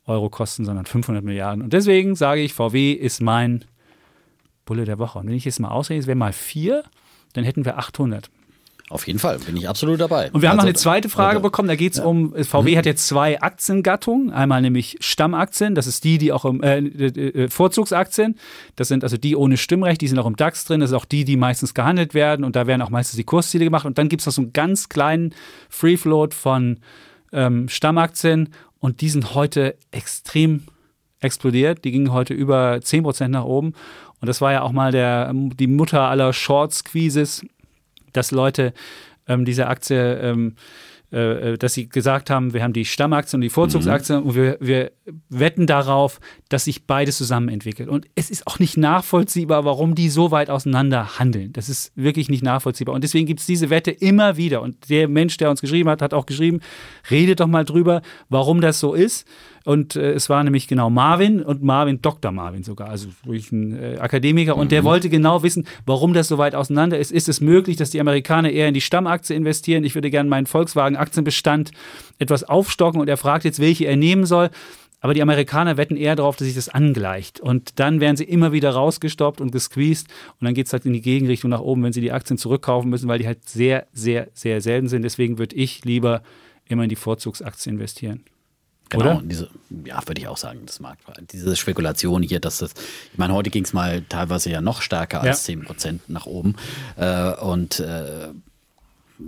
Euro kosten, sondern 500 Milliarden. Und deswegen sage ich, VW ist mein Bulle der Woche. Und wenn ich jetzt mal ausrechne, es wäre mal vier, dann hätten wir 800. Auf jeden Fall, bin ich absolut dabei. Und wir haben also, noch eine zweite Frage also, bekommen, da geht es ja. um, VW mhm. hat jetzt zwei Aktiengattungen, einmal nämlich Stammaktien, das ist die, die auch im, äh, äh, Vorzugsaktien, das sind also die ohne Stimmrecht, die sind auch im DAX drin, das ist auch die, die meistens gehandelt werden und da werden auch meistens die Kursziele gemacht und dann gibt es noch so einen ganz kleinen Free Float von ähm, Stammaktien und die sind heute extrem explodiert, die gingen heute über 10% nach oben und das war ja auch mal der, die Mutter aller Short-Squeezes dass Leute ähm, diese Aktie ähm, äh, dass sie gesagt haben, wir haben die Stammaktien und die Vorzugsaktien mhm. und wir, wir wetten darauf, dass sich beides zusammen entwickelt. Und es ist auch nicht nachvollziehbar, warum die so weit auseinander handeln. Das ist wirklich nicht nachvollziehbar. Und deswegen gibt es diese Wette immer wieder. Und der Mensch, der uns geschrieben hat, hat auch geschrieben, redet doch mal drüber, warum das so ist. Und äh, es war nämlich genau Marvin und Marvin, Dr. Marvin sogar, also wirklich ein äh, Akademiker. Und mhm. der wollte genau wissen, warum das so weit auseinander ist. Ist es möglich, dass die Amerikaner eher in die Stammaktie investieren? Ich würde gerne meinen Volkswagen-Aktienbestand etwas aufstocken und er fragt jetzt, welche er nehmen soll. Aber die Amerikaner wetten eher darauf, dass sich das angleicht. Und dann werden sie immer wieder rausgestoppt und gesqueezed. Und dann geht es halt in die Gegenrichtung nach oben, wenn sie die Aktien zurückkaufen müssen, weil die halt sehr, sehr, sehr selten sind. Deswegen würde ich lieber immer in die Vorzugsaktie investieren. Genau, Oder? Diese, ja, würde ich auch sagen, das mag diese Spekulation hier, dass das, ich meine, heute ging es mal teilweise ja noch stärker als ja. 10 Prozent nach oben. Äh, und äh,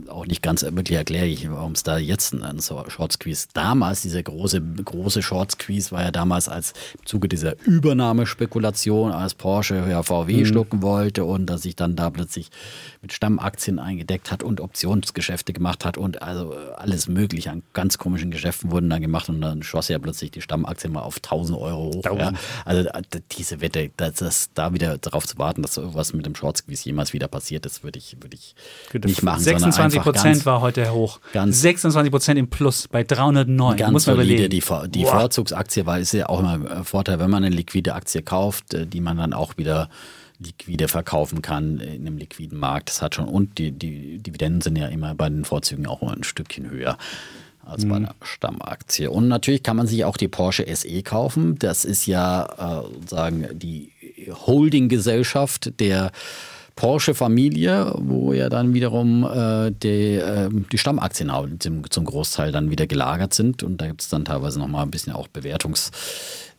auch nicht ganz wirklich erklärlich, warum es da jetzt einen Short Squeeze. Damals, dieser große, große Short Squeeze war ja damals als im Zuge dieser Übernahmespekulation, als Porsche ja VW mhm. schlucken wollte und dass sich dann da plötzlich mit Stammaktien eingedeckt hat und Optionsgeschäfte gemacht hat und also alles mögliche an ganz komischen Geschäften wurden dann gemacht und dann schoss ja plötzlich die Stammaktien mal auf 1000 Euro hoch. Ja. Also diese Wette, das, das, da wieder darauf zu warten, dass irgendwas mit dem Short Squeeze jemals wieder passiert ist, würde ich, würde ich nicht machen. 26 Prozent war heute hoch. 26 Prozent im Plus bei 309. Ganz muss man solide, die, die Vorzugsaktie, weil es ja auch immer ein Vorteil, wenn man eine liquide Aktie kauft, äh, die man dann auch wieder liquide verkaufen kann in einem liquiden Markt. Das hat schon, und die, die Dividenden sind ja immer bei den Vorzügen auch ein Stückchen höher als bei mhm. einer Stammaktie. Und natürlich kann man sich auch die Porsche SE kaufen. Das ist ja äh, sagen die Holding-Gesellschaft der Porsche-Familie, wo ja dann wiederum äh, die, äh, die Stammaktien zum, zum Großteil dann wieder gelagert sind. Und da gibt es dann teilweise nochmal ein bisschen auch Bewertungs-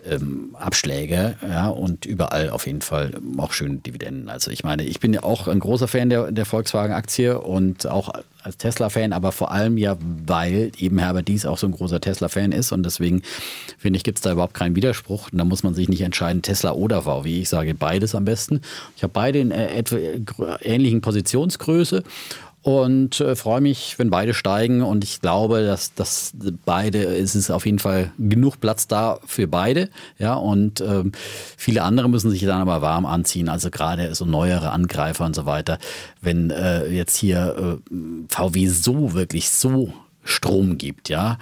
ähm, Abschläge, ja, und überall auf jeden Fall auch schöne Dividenden. Also ich meine, ich bin ja auch ein großer Fan der, der Volkswagen-Aktie und auch als Tesla-Fan, aber vor allem ja, weil eben Herbert Dies auch so ein großer Tesla-Fan ist und deswegen finde ich, gibt es da überhaupt keinen Widerspruch. Und da muss man sich nicht entscheiden, Tesla oder VW. Ich sage beides am besten. Ich habe beide in äh, ähnlichen Positionsgröße und äh, freue mich, wenn beide steigen. Und ich glaube, dass, dass beide, es ist auf jeden Fall genug Platz da für beide. Ja, und ähm, viele andere müssen sich dann aber warm anziehen. Also gerade so neuere Angreifer und so weiter. Wenn äh, jetzt hier äh, VW so wirklich so Strom gibt, ja,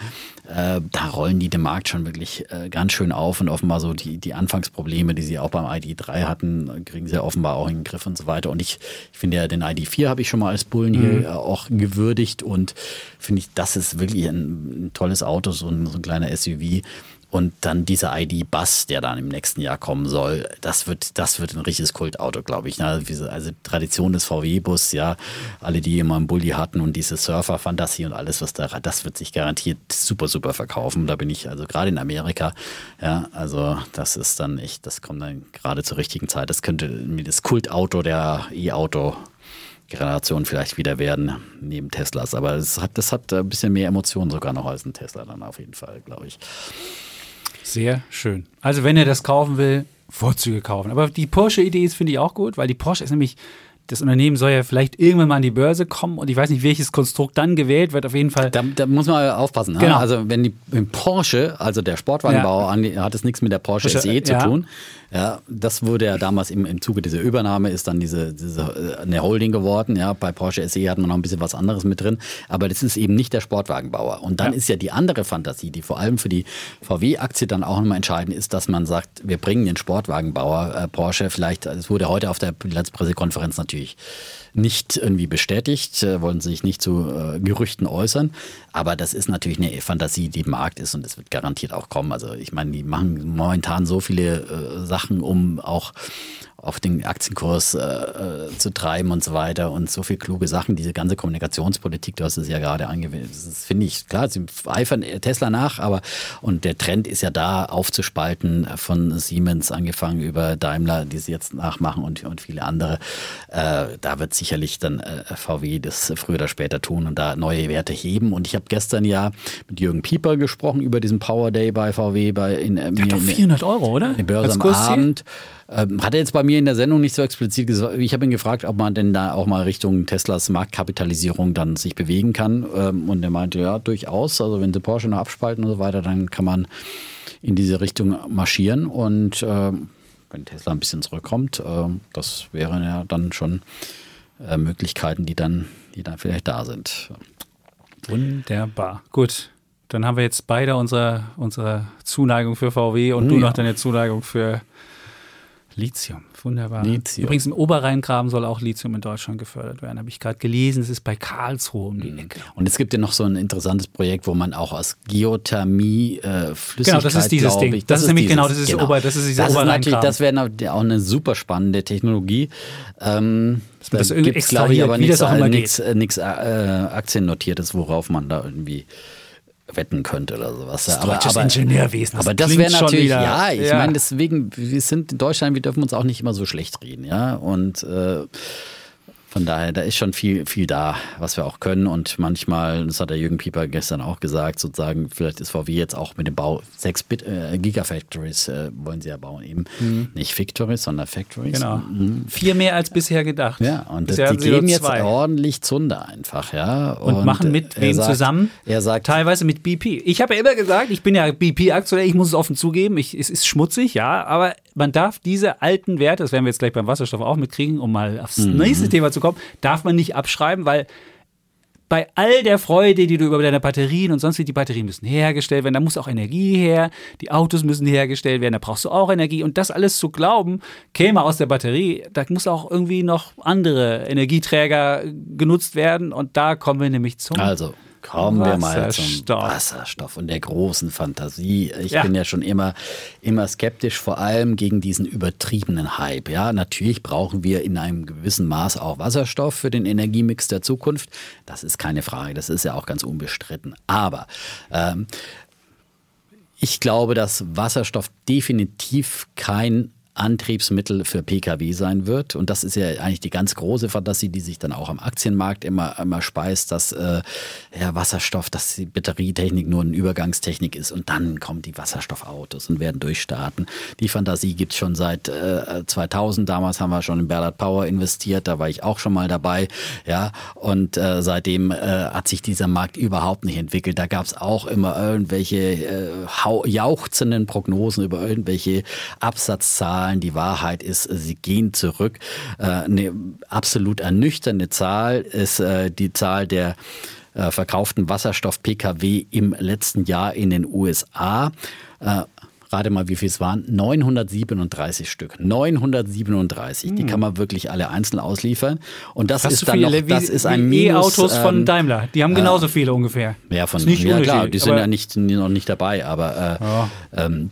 äh, da rollen die den Markt schon wirklich äh, ganz schön auf und offenbar so die, die Anfangsprobleme, die sie auch beim ID3 hatten, kriegen sie offenbar auch in den Griff und so weiter. Und ich, ich finde ja, den ID4 habe ich schon mal als Bullen hier mhm. auch gewürdigt und finde ich, das ist wirklich ein, ein tolles Auto, so ein, so ein kleiner SUV. Und dann dieser ID-Bus, der dann im nächsten Jahr kommen soll, das wird, das wird ein richtiges Kultauto, glaube ich. Also, also Tradition des VW-Bus, ja, alle, die immer einen Bulli hatten und diese Surfer-Fantasie und alles, was da, das wird sich garantiert super, super verkaufen. Da bin ich also gerade in Amerika, ja, also das ist dann echt, das kommt dann gerade zur richtigen Zeit. Das könnte das Kultauto der E-Auto Generation vielleicht wieder werden, neben Teslas. Aber das hat, das hat ein bisschen mehr Emotionen sogar noch als ein Tesla dann auf jeden Fall, glaube ich. Sehr schön. Also wenn er das kaufen will, Vorzüge kaufen. Aber die Porsche-Idee ist, finde ich auch gut, weil die Porsche ist nämlich das Unternehmen soll ja vielleicht irgendwann mal an die Börse kommen und ich weiß nicht, welches Konstrukt dann gewählt wird. Auf jeden Fall. Da, da muss man aufpassen. Ne? Genau. Also, wenn die wenn Porsche, also der Sportwagenbauer, ja. hat es nichts mit der Porsche SE zu ja. tun. Ja, das wurde ja damals im, im Zuge dieser Übernahme ist dann diese, diese eine Holding geworden. Ja, bei Porsche SE hat man noch ein bisschen was anderes mit drin, aber das ist eben nicht der Sportwagenbauer. Und dann ja. ist ja die andere Fantasie, die vor allem für die VW-Aktie dann auch nochmal entscheidend ist, dass man sagt, wir bringen den Sportwagenbauer äh, Porsche vielleicht, es wurde heute auf der Pressekonferenz natürlich nicht irgendwie bestätigt, äh, wollen sich nicht zu äh, Gerüchten äußern. Aber das ist natürlich eine Fantasie, die im Markt ist und es wird garantiert auch kommen. Also ich meine, die machen momentan so viele äh, Sachen, um auch auf den Aktienkurs äh, äh, zu treiben und so weiter und so viele kluge Sachen, diese ganze Kommunikationspolitik, du hast es ja gerade angewendet, das finde ich, klar, sie eifern Tesla nach, aber und der Trend ist ja da aufzuspalten von Siemens angefangen über Daimler, die sie jetzt nachmachen und, und viele andere. Äh, da wird sicherlich dann äh, VW das früher oder später tun und da neue Werte heben und ich habe gestern ja mit Jürgen Pieper gesprochen über diesen Power Day bei VW bei in, äh, hat doch 400 Euro, oder? Die Börse am Abend. Ähm, hat er jetzt bei mir in der Sendung nicht so explizit gesagt. Ich habe ihn gefragt, ob man denn da auch mal Richtung Teslas Marktkapitalisierung dann sich bewegen kann. Ähm, und er meinte, ja, durchaus. Also wenn sie Porsche noch abspalten und so weiter, dann kann man in diese Richtung marschieren. Und äh, wenn Tesla ein bisschen zurückkommt, äh, das wären ja dann schon äh, Möglichkeiten, die dann, die dann vielleicht da sind. Wunderbar. Gut. Dann haben wir jetzt beide unsere, unsere Zuneigung für VW und ja. du noch deine Zuneigung für Lithium. Wunderbar. Lithium. Übrigens im Oberrheingraben soll auch Lithium in Deutschland gefördert werden. Habe ich gerade gelesen. Es ist bei Karlsruhe um die mhm. Ecke. Und es gibt ja noch so ein interessantes Projekt, wo man auch aus Geothermie äh, Flüssigkeit, Genau, das ist dieses Ding. Das, das, ist nämlich genau, das ist genau. Ober, das ist dieser das Oberrheingraben. Das wäre auch eine super spannende Technologie. Ähm, das da gibt es, glaube ich, aber nichts äh, äh, Aktiennotiertes, worauf man da irgendwie wetten könnte oder sowas. Das aber, aber, Ingenieurwesen. Das aber das wäre natürlich, ja, ich ja. meine, deswegen, wir sind in Deutschland, wir dürfen uns auch nicht immer so schlecht reden, ja. Und äh, von daher, da ist schon viel, viel da, was wir auch können. Und manchmal, das hat der Jürgen Pieper gestern auch gesagt, sozusagen, vielleicht ist VW jetzt auch mit dem Bau 6 Bit, äh, Gigafactories äh, wollen sie ja bauen, eben mhm. nicht Factories, sondern Factories. Genau. Mhm. Vier mehr als bisher gedacht. Ja, und bisher die geben jetzt ordentlich Zunder einfach, ja. Und, und machen mit wem sagt, zusammen? Er sagt, teilweise mit BP. Ich habe ja immer gesagt, ich bin ja BP-Aktionär, ich muss es offen zugeben, ich, es ist schmutzig, ja, aber man darf diese alten Werte, das werden wir jetzt gleich beim Wasserstoff auch mitkriegen, um mal aufs mhm. nächste Thema zu kommen, darf man nicht abschreiben, weil bei all der Freude, die du über deine Batterien und sonst wie, die Batterien müssen hergestellt werden, da muss auch Energie her, die Autos müssen hergestellt werden, da brauchst du auch Energie und das alles zu glauben, käme aus der Batterie, da muss auch irgendwie noch andere Energieträger genutzt werden und da kommen wir nämlich zum also Kommen wir mal zum Wasserstoff und der großen Fantasie. Ich ja. bin ja schon immer, immer skeptisch, vor allem gegen diesen übertriebenen Hype. Ja, natürlich brauchen wir in einem gewissen Maß auch Wasserstoff für den Energiemix der Zukunft. Das ist keine Frage. Das ist ja auch ganz unbestritten. Aber ähm, ich glaube, dass Wasserstoff definitiv kein Antriebsmittel für Pkw sein wird. Und das ist ja eigentlich die ganz große Fantasie, die sich dann auch am Aktienmarkt immer, immer speist, dass äh, ja, Wasserstoff, dass die Batterietechnik nur eine Übergangstechnik ist und dann kommen die Wasserstoffautos und werden durchstarten. Die Fantasie gibt es schon seit äh, 2000. Damals haben wir schon in Ballard Power investiert, da war ich auch schon mal dabei. Ja, und äh, seitdem äh, hat sich dieser Markt überhaupt nicht entwickelt. Da gab es auch immer irgendwelche äh, jauchzenden Prognosen über irgendwelche Absatzzahlen Zahlen. Die Wahrheit ist, sie gehen zurück. Äh, eine absolut ernüchternde Zahl ist äh, die Zahl der äh, verkauften Wasserstoff-Pkw im letzten Jahr in den USA. Rate mal, wie viel es waren. 937 Stück. 937. Hm. Die kann man wirklich alle einzeln ausliefern. Und das Fast ist dann viele, noch, das wie, ist ein E-Autos von ähm, Daimler. Die haben genauso viele ungefähr. Ja, von, ja klar, die sind ja nicht, noch nicht dabei, aber äh, ja. ähm,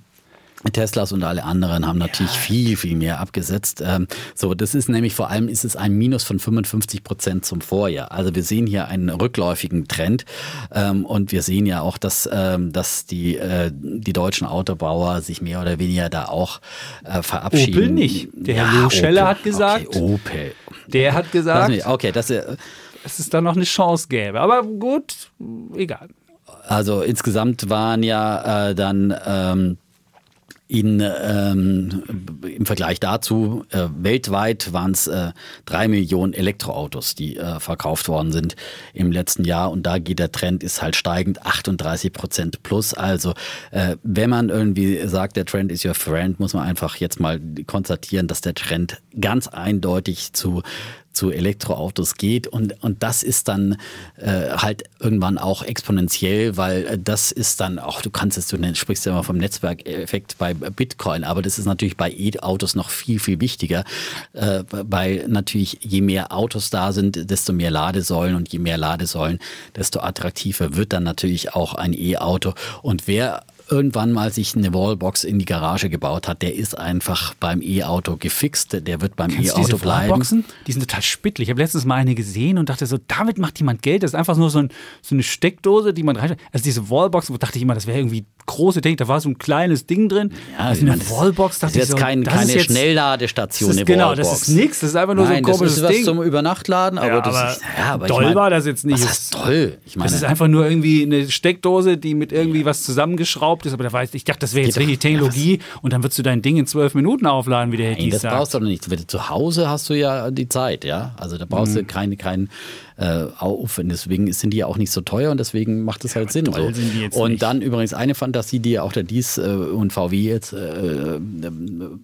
Teslas und alle anderen haben natürlich ja. viel, viel mehr abgesetzt. Ähm, so, das ist nämlich vor allem ist es ein Minus von 55 Prozent zum Vorjahr. Also wir sehen hier einen rückläufigen Trend ähm, und wir sehen ja auch, dass, ähm, dass die, äh, die deutschen Autobauer sich mehr oder weniger da auch äh, verabschieden. Opel nicht. Der ja, Herr Scheller hat gesagt. Okay, Opel. Der hat gesagt. Okay, das, äh, dass es da noch eine Chance gäbe. Aber gut, egal. Also insgesamt waren ja äh, dann ähm, in, ähm, Im Vergleich dazu, äh, weltweit waren es äh, drei Millionen Elektroautos, die äh, verkauft worden sind im letzten Jahr. Und da geht der Trend, ist halt steigend, 38 Prozent plus. Also äh, wenn man irgendwie sagt, der Trend ist your friend, muss man einfach jetzt mal konstatieren, dass der Trend ganz eindeutig zu zu Elektroautos geht. Und, und das ist dann äh, halt irgendwann auch exponentiell, weil äh, das ist dann auch, du kannst es, du sprichst ja immer vom Netzwerkeffekt bei Bitcoin, aber das ist natürlich bei E-Autos noch viel, viel wichtiger, äh, weil natürlich je mehr Autos da sind, desto mehr Ladesäulen und je mehr Ladesäulen, desto attraktiver wird dann natürlich auch ein E-Auto. Und wer irgendwann mal sich eine Wallbox in die Garage gebaut hat, der ist einfach beim E-Auto gefixt, der wird beim E-Auto bleiben. Wallboxen? Die sind total spittlich. Ich habe letztens mal eine gesehen und dachte so, damit macht jemand Geld. Das ist einfach nur so, ein, so eine Steckdose, die man rein. Also diese Wallboxen, wo dachte ich immer, das wäre irgendwie große Ding. Da war so ein kleines Ding drin. Ja, also eine Wallbox. Das ist jetzt so, kein, das keine ist jetzt, Schnellladestation. Das ist, genau, das ist nichts. Das ist einfach nur Nein, so ein komisches das ist Ding. was zum Übernachtladen. Aber, ja, das aber ist, ja, aber doll ich mein, war das jetzt nicht. Was ist toll? Ich meine, das ist einfach nur irgendwie eine Steckdose, die mit irgendwie was zusammengeschraubt behauptest, aber da weiß ich, dachte, das wäre jetzt richtig Technologie und dann würdest du dein Ding in zwölf Minuten aufladen, wie der Nein, das brauchst du doch nicht. Zu Hause hast du ja die Zeit, ja. Also da brauchst mhm. du keinen kein, äh, Aufwand. Deswegen sind die ja auch nicht so teuer und deswegen macht es halt ja, Sinn. So. Und nicht. dann übrigens eine Fantasie, die auch der Dies äh, und VW jetzt äh,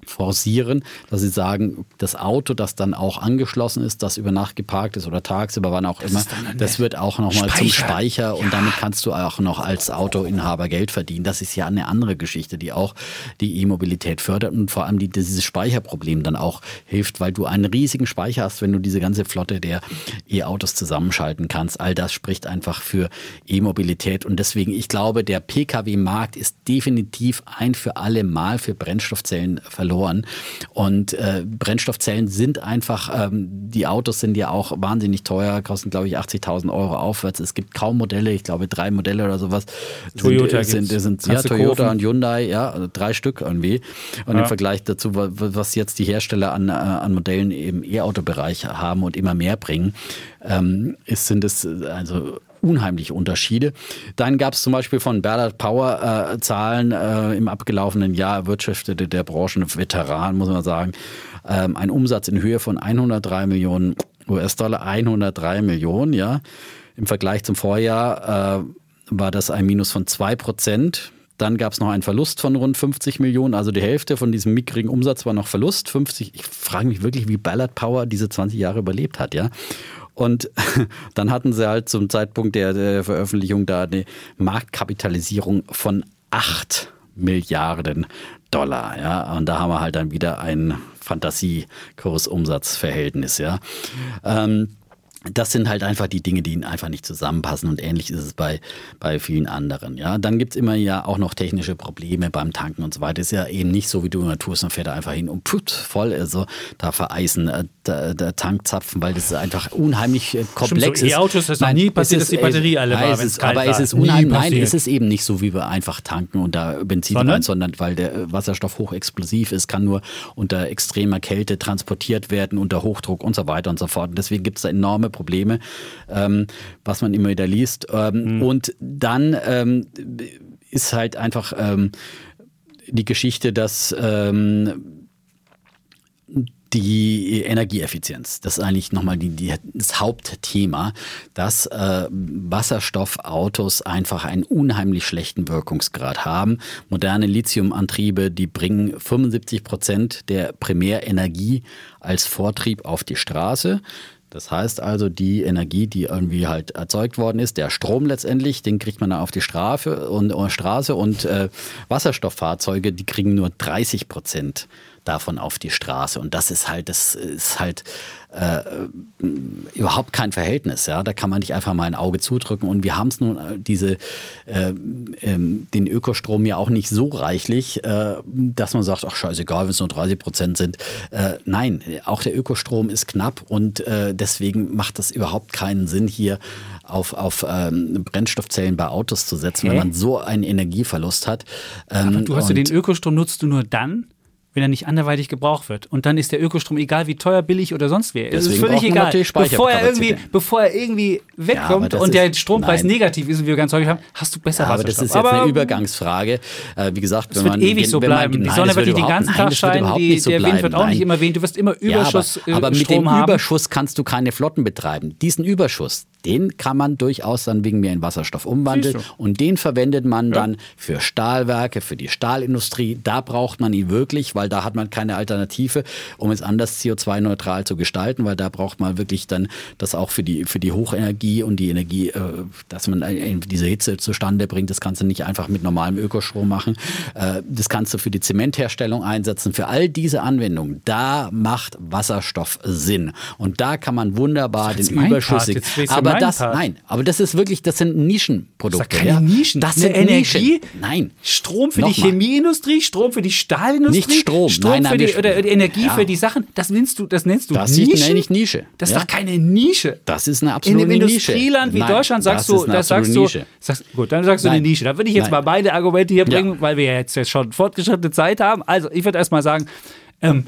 forcieren, dass sie sagen, das Auto, das dann auch angeschlossen ist, das über Nacht geparkt ist oder tagsüber, wann auch das immer, das wird auch nochmal zum Speicher und ja. damit kannst du auch noch als Autoinhaber Geld verdienen. Das ist ja eine andere Geschichte, die auch die E-Mobilität fördert und vor allem die, dieses Speicherproblem dann auch hilft, weil du einen riesigen Speicher hast, wenn du diese ganze Flotte der E-Autos zusammenschalten kannst. All das spricht einfach für E-Mobilität und deswegen, ich glaube, der Pkw-Markt ist definitiv ein für alle Mal für Brennstoffzellen verloren und äh, Brennstoffzellen sind einfach, ähm, die Autos sind ja auch wahnsinnig teuer, kosten glaube ich 80.000 Euro aufwärts. Es gibt kaum Modelle, ich glaube drei Modelle oder sowas. Toyota sind, sind, sind ja, Toyota und Hyundai, ja, also drei Stück irgendwie. Und ja. im Vergleich dazu, was jetzt die Hersteller an, äh, an Modellen im E-Auto-Bereich haben und immer mehr bringen, ähm, ist, sind es also unheimliche Unterschiede. Dann gab es zum Beispiel von Ballard Power äh, Zahlen äh, im abgelaufenen Jahr wirtschaftete der Branchenveteran, muss man sagen, ähm, ein Umsatz in Höhe von 103 Millionen US-Dollar, 103 Millionen, ja. Im Vergleich zum Vorjahr äh, war das ein Minus von 2 Prozent. Dann gab es noch einen Verlust von rund 50 Millionen, also die Hälfte von diesem mickrigen Umsatz war noch Verlust. 50, ich frage mich wirklich, wie Ballard Power diese 20 Jahre überlebt hat, ja. Und dann hatten sie halt zum Zeitpunkt der, der Veröffentlichung da eine Marktkapitalisierung von 8 Milliarden Dollar. Ja? Und da haben wir halt dann wieder ein Fantasie-Kursumsatzverhältnis. Ja? Ähm, das sind halt einfach die Dinge, die einfach nicht zusammenpassen und ähnlich ist es bei, bei vielen anderen. Ja, dann gibt es immer ja auch noch technische Probleme beim Tanken und so weiter. Ist ja eben nicht so, wie du in der Tour und fährt einfach hin und put, voll, also da vereisen äh, der, der Tankzapfen, weil das einfach unheimlich äh, komplex so, ist. E-Autos, das ist noch nie passiert, dass die Batterie alle war, es Aber es ist unheimlich, nein, es ist eben nicht so, wie wir einfach tanken und da Benzin sondern? rein, sondern weil der Wasserstoff hochexplosiv ist, kann nur unter extremer Kälte transportiert werden, unter Hochdruck und so weiter und so fort. Und deswegen gibt es da enorme Probleme, ähm, was man immer wieder liest. Ähm, mhm. Und dann ähm, ist halt einfach ähm, die Geschichte, dass ähm, die Energieeffizienz, das ist eigentlich nochmal die, die, das Hauptthema, dass äh, Wasserstoffautos einfach einen unheimlich schlechten Wirkungsgrad haben. Moderne Lithiumantriebe, die bringen 75 Prozent der Primärenergie als Vortrieb auf die Straße. Das heißt also, die Energie, die irgendwie halt erzeugt worden ist, der Strom letztendlich, den kriegt man dann auf die Strafe und, und Straße und äh, Wasserstofffahrzeuge, die kriegen nur 30 Prozent davon auf die Straße. Und das ist halt, das ist halt äh, überhaupt kein Verhältnis. Ja, da kann man nicht einfach mal ein Auge zudrücken. Und wir haben es nun äh, diese äh, ähm, den Ökostrom ja auch nicht so reichlich, äh, dass man sagt, ach scheißegal, wenn es nur 30 Prozent sind. Äh, nein, auch der Ökostrom ist knapp und äh, deswegen macht das überhaupt keinen Sinn hier auf, auf ähm, Brennstoffzellen bei Autos zu setzen, Hä? wenn man so einen Energieverlust hat. Ähm, Aber du hast ja den Ökostrom nutzt du nur dann, wenn er nicht anderweitig gebraucht wird. Und dann ist der Ökostrom, egal wie teuer, billig oder sonst wer, es ist völlig egal. Bevor er, irgendwie, bevor er irgendwie wegkommt ja, und der Strompreis nein. negativ ist, wie wir ganz häufig haben, hast du besser ja, Aber das ist jetzt aber, eine Übergangsfrage. Äh, wie gesagt, es wird man, ewig so bleiben. Man, die Sonne wird nicht den ganzen Tag scheinen, die, so der Wind wird auch nein. nicht immer wehen. Du wirst immer Überschuss ja, aber, aber mit dem haben. Überschuss kannst du keine Flotten betreiben. Diesen Überschuss, den kann man durchaus dann wegen mir in Wasserstoff umwandeln. Und den verwendet man dann für Stahlwerke, für die Stahlindustrie. Da braucht man ihn wirklich, weil da hat man keine Alternative, um es anders CO2-neutral zu gestalten, weil da braucht man wirklich dann das auch für die, für die Hochenergie und die Energie, äh, dass man diese Hitze zustande bringt. Das kannst du nicht einfach mit normalem Ökostrom machen. Äh, das kannst du für die Zementherstellung einsetzen. Für all diese Anwendungen, da macht Wasserstoff Sinn. Und da kann man wunderbar den überschüssigen. Aber das, Part. nein, aber das ist wirklich, das sind Nischenprodukte. Das sind keine Nischen. Das sind Energie. Nischen. Nein. Strom für Noch die Chemieindustrie, Strom für die Stahlindustrie. Nicht Strom. Strom nein, nein, für die, oder Energie ja. für die Sachen. Das nennst du, das nennst du das. Das nenne ich Nische. Das ist ja. doch keine Nische. Das ist eine absolute Nische. In einem Industrieland wie nein, Deutschland sagst du, das sagst du, sagst, gut, dann sagst du nein. eine Nische. Da würde ich jetzt mal beide Argumente hier bringen, weil wir jetzt, jetzt schon fortgeschrittene Zeit haben. Also, ich würde erst mal sagen, ähm, äh,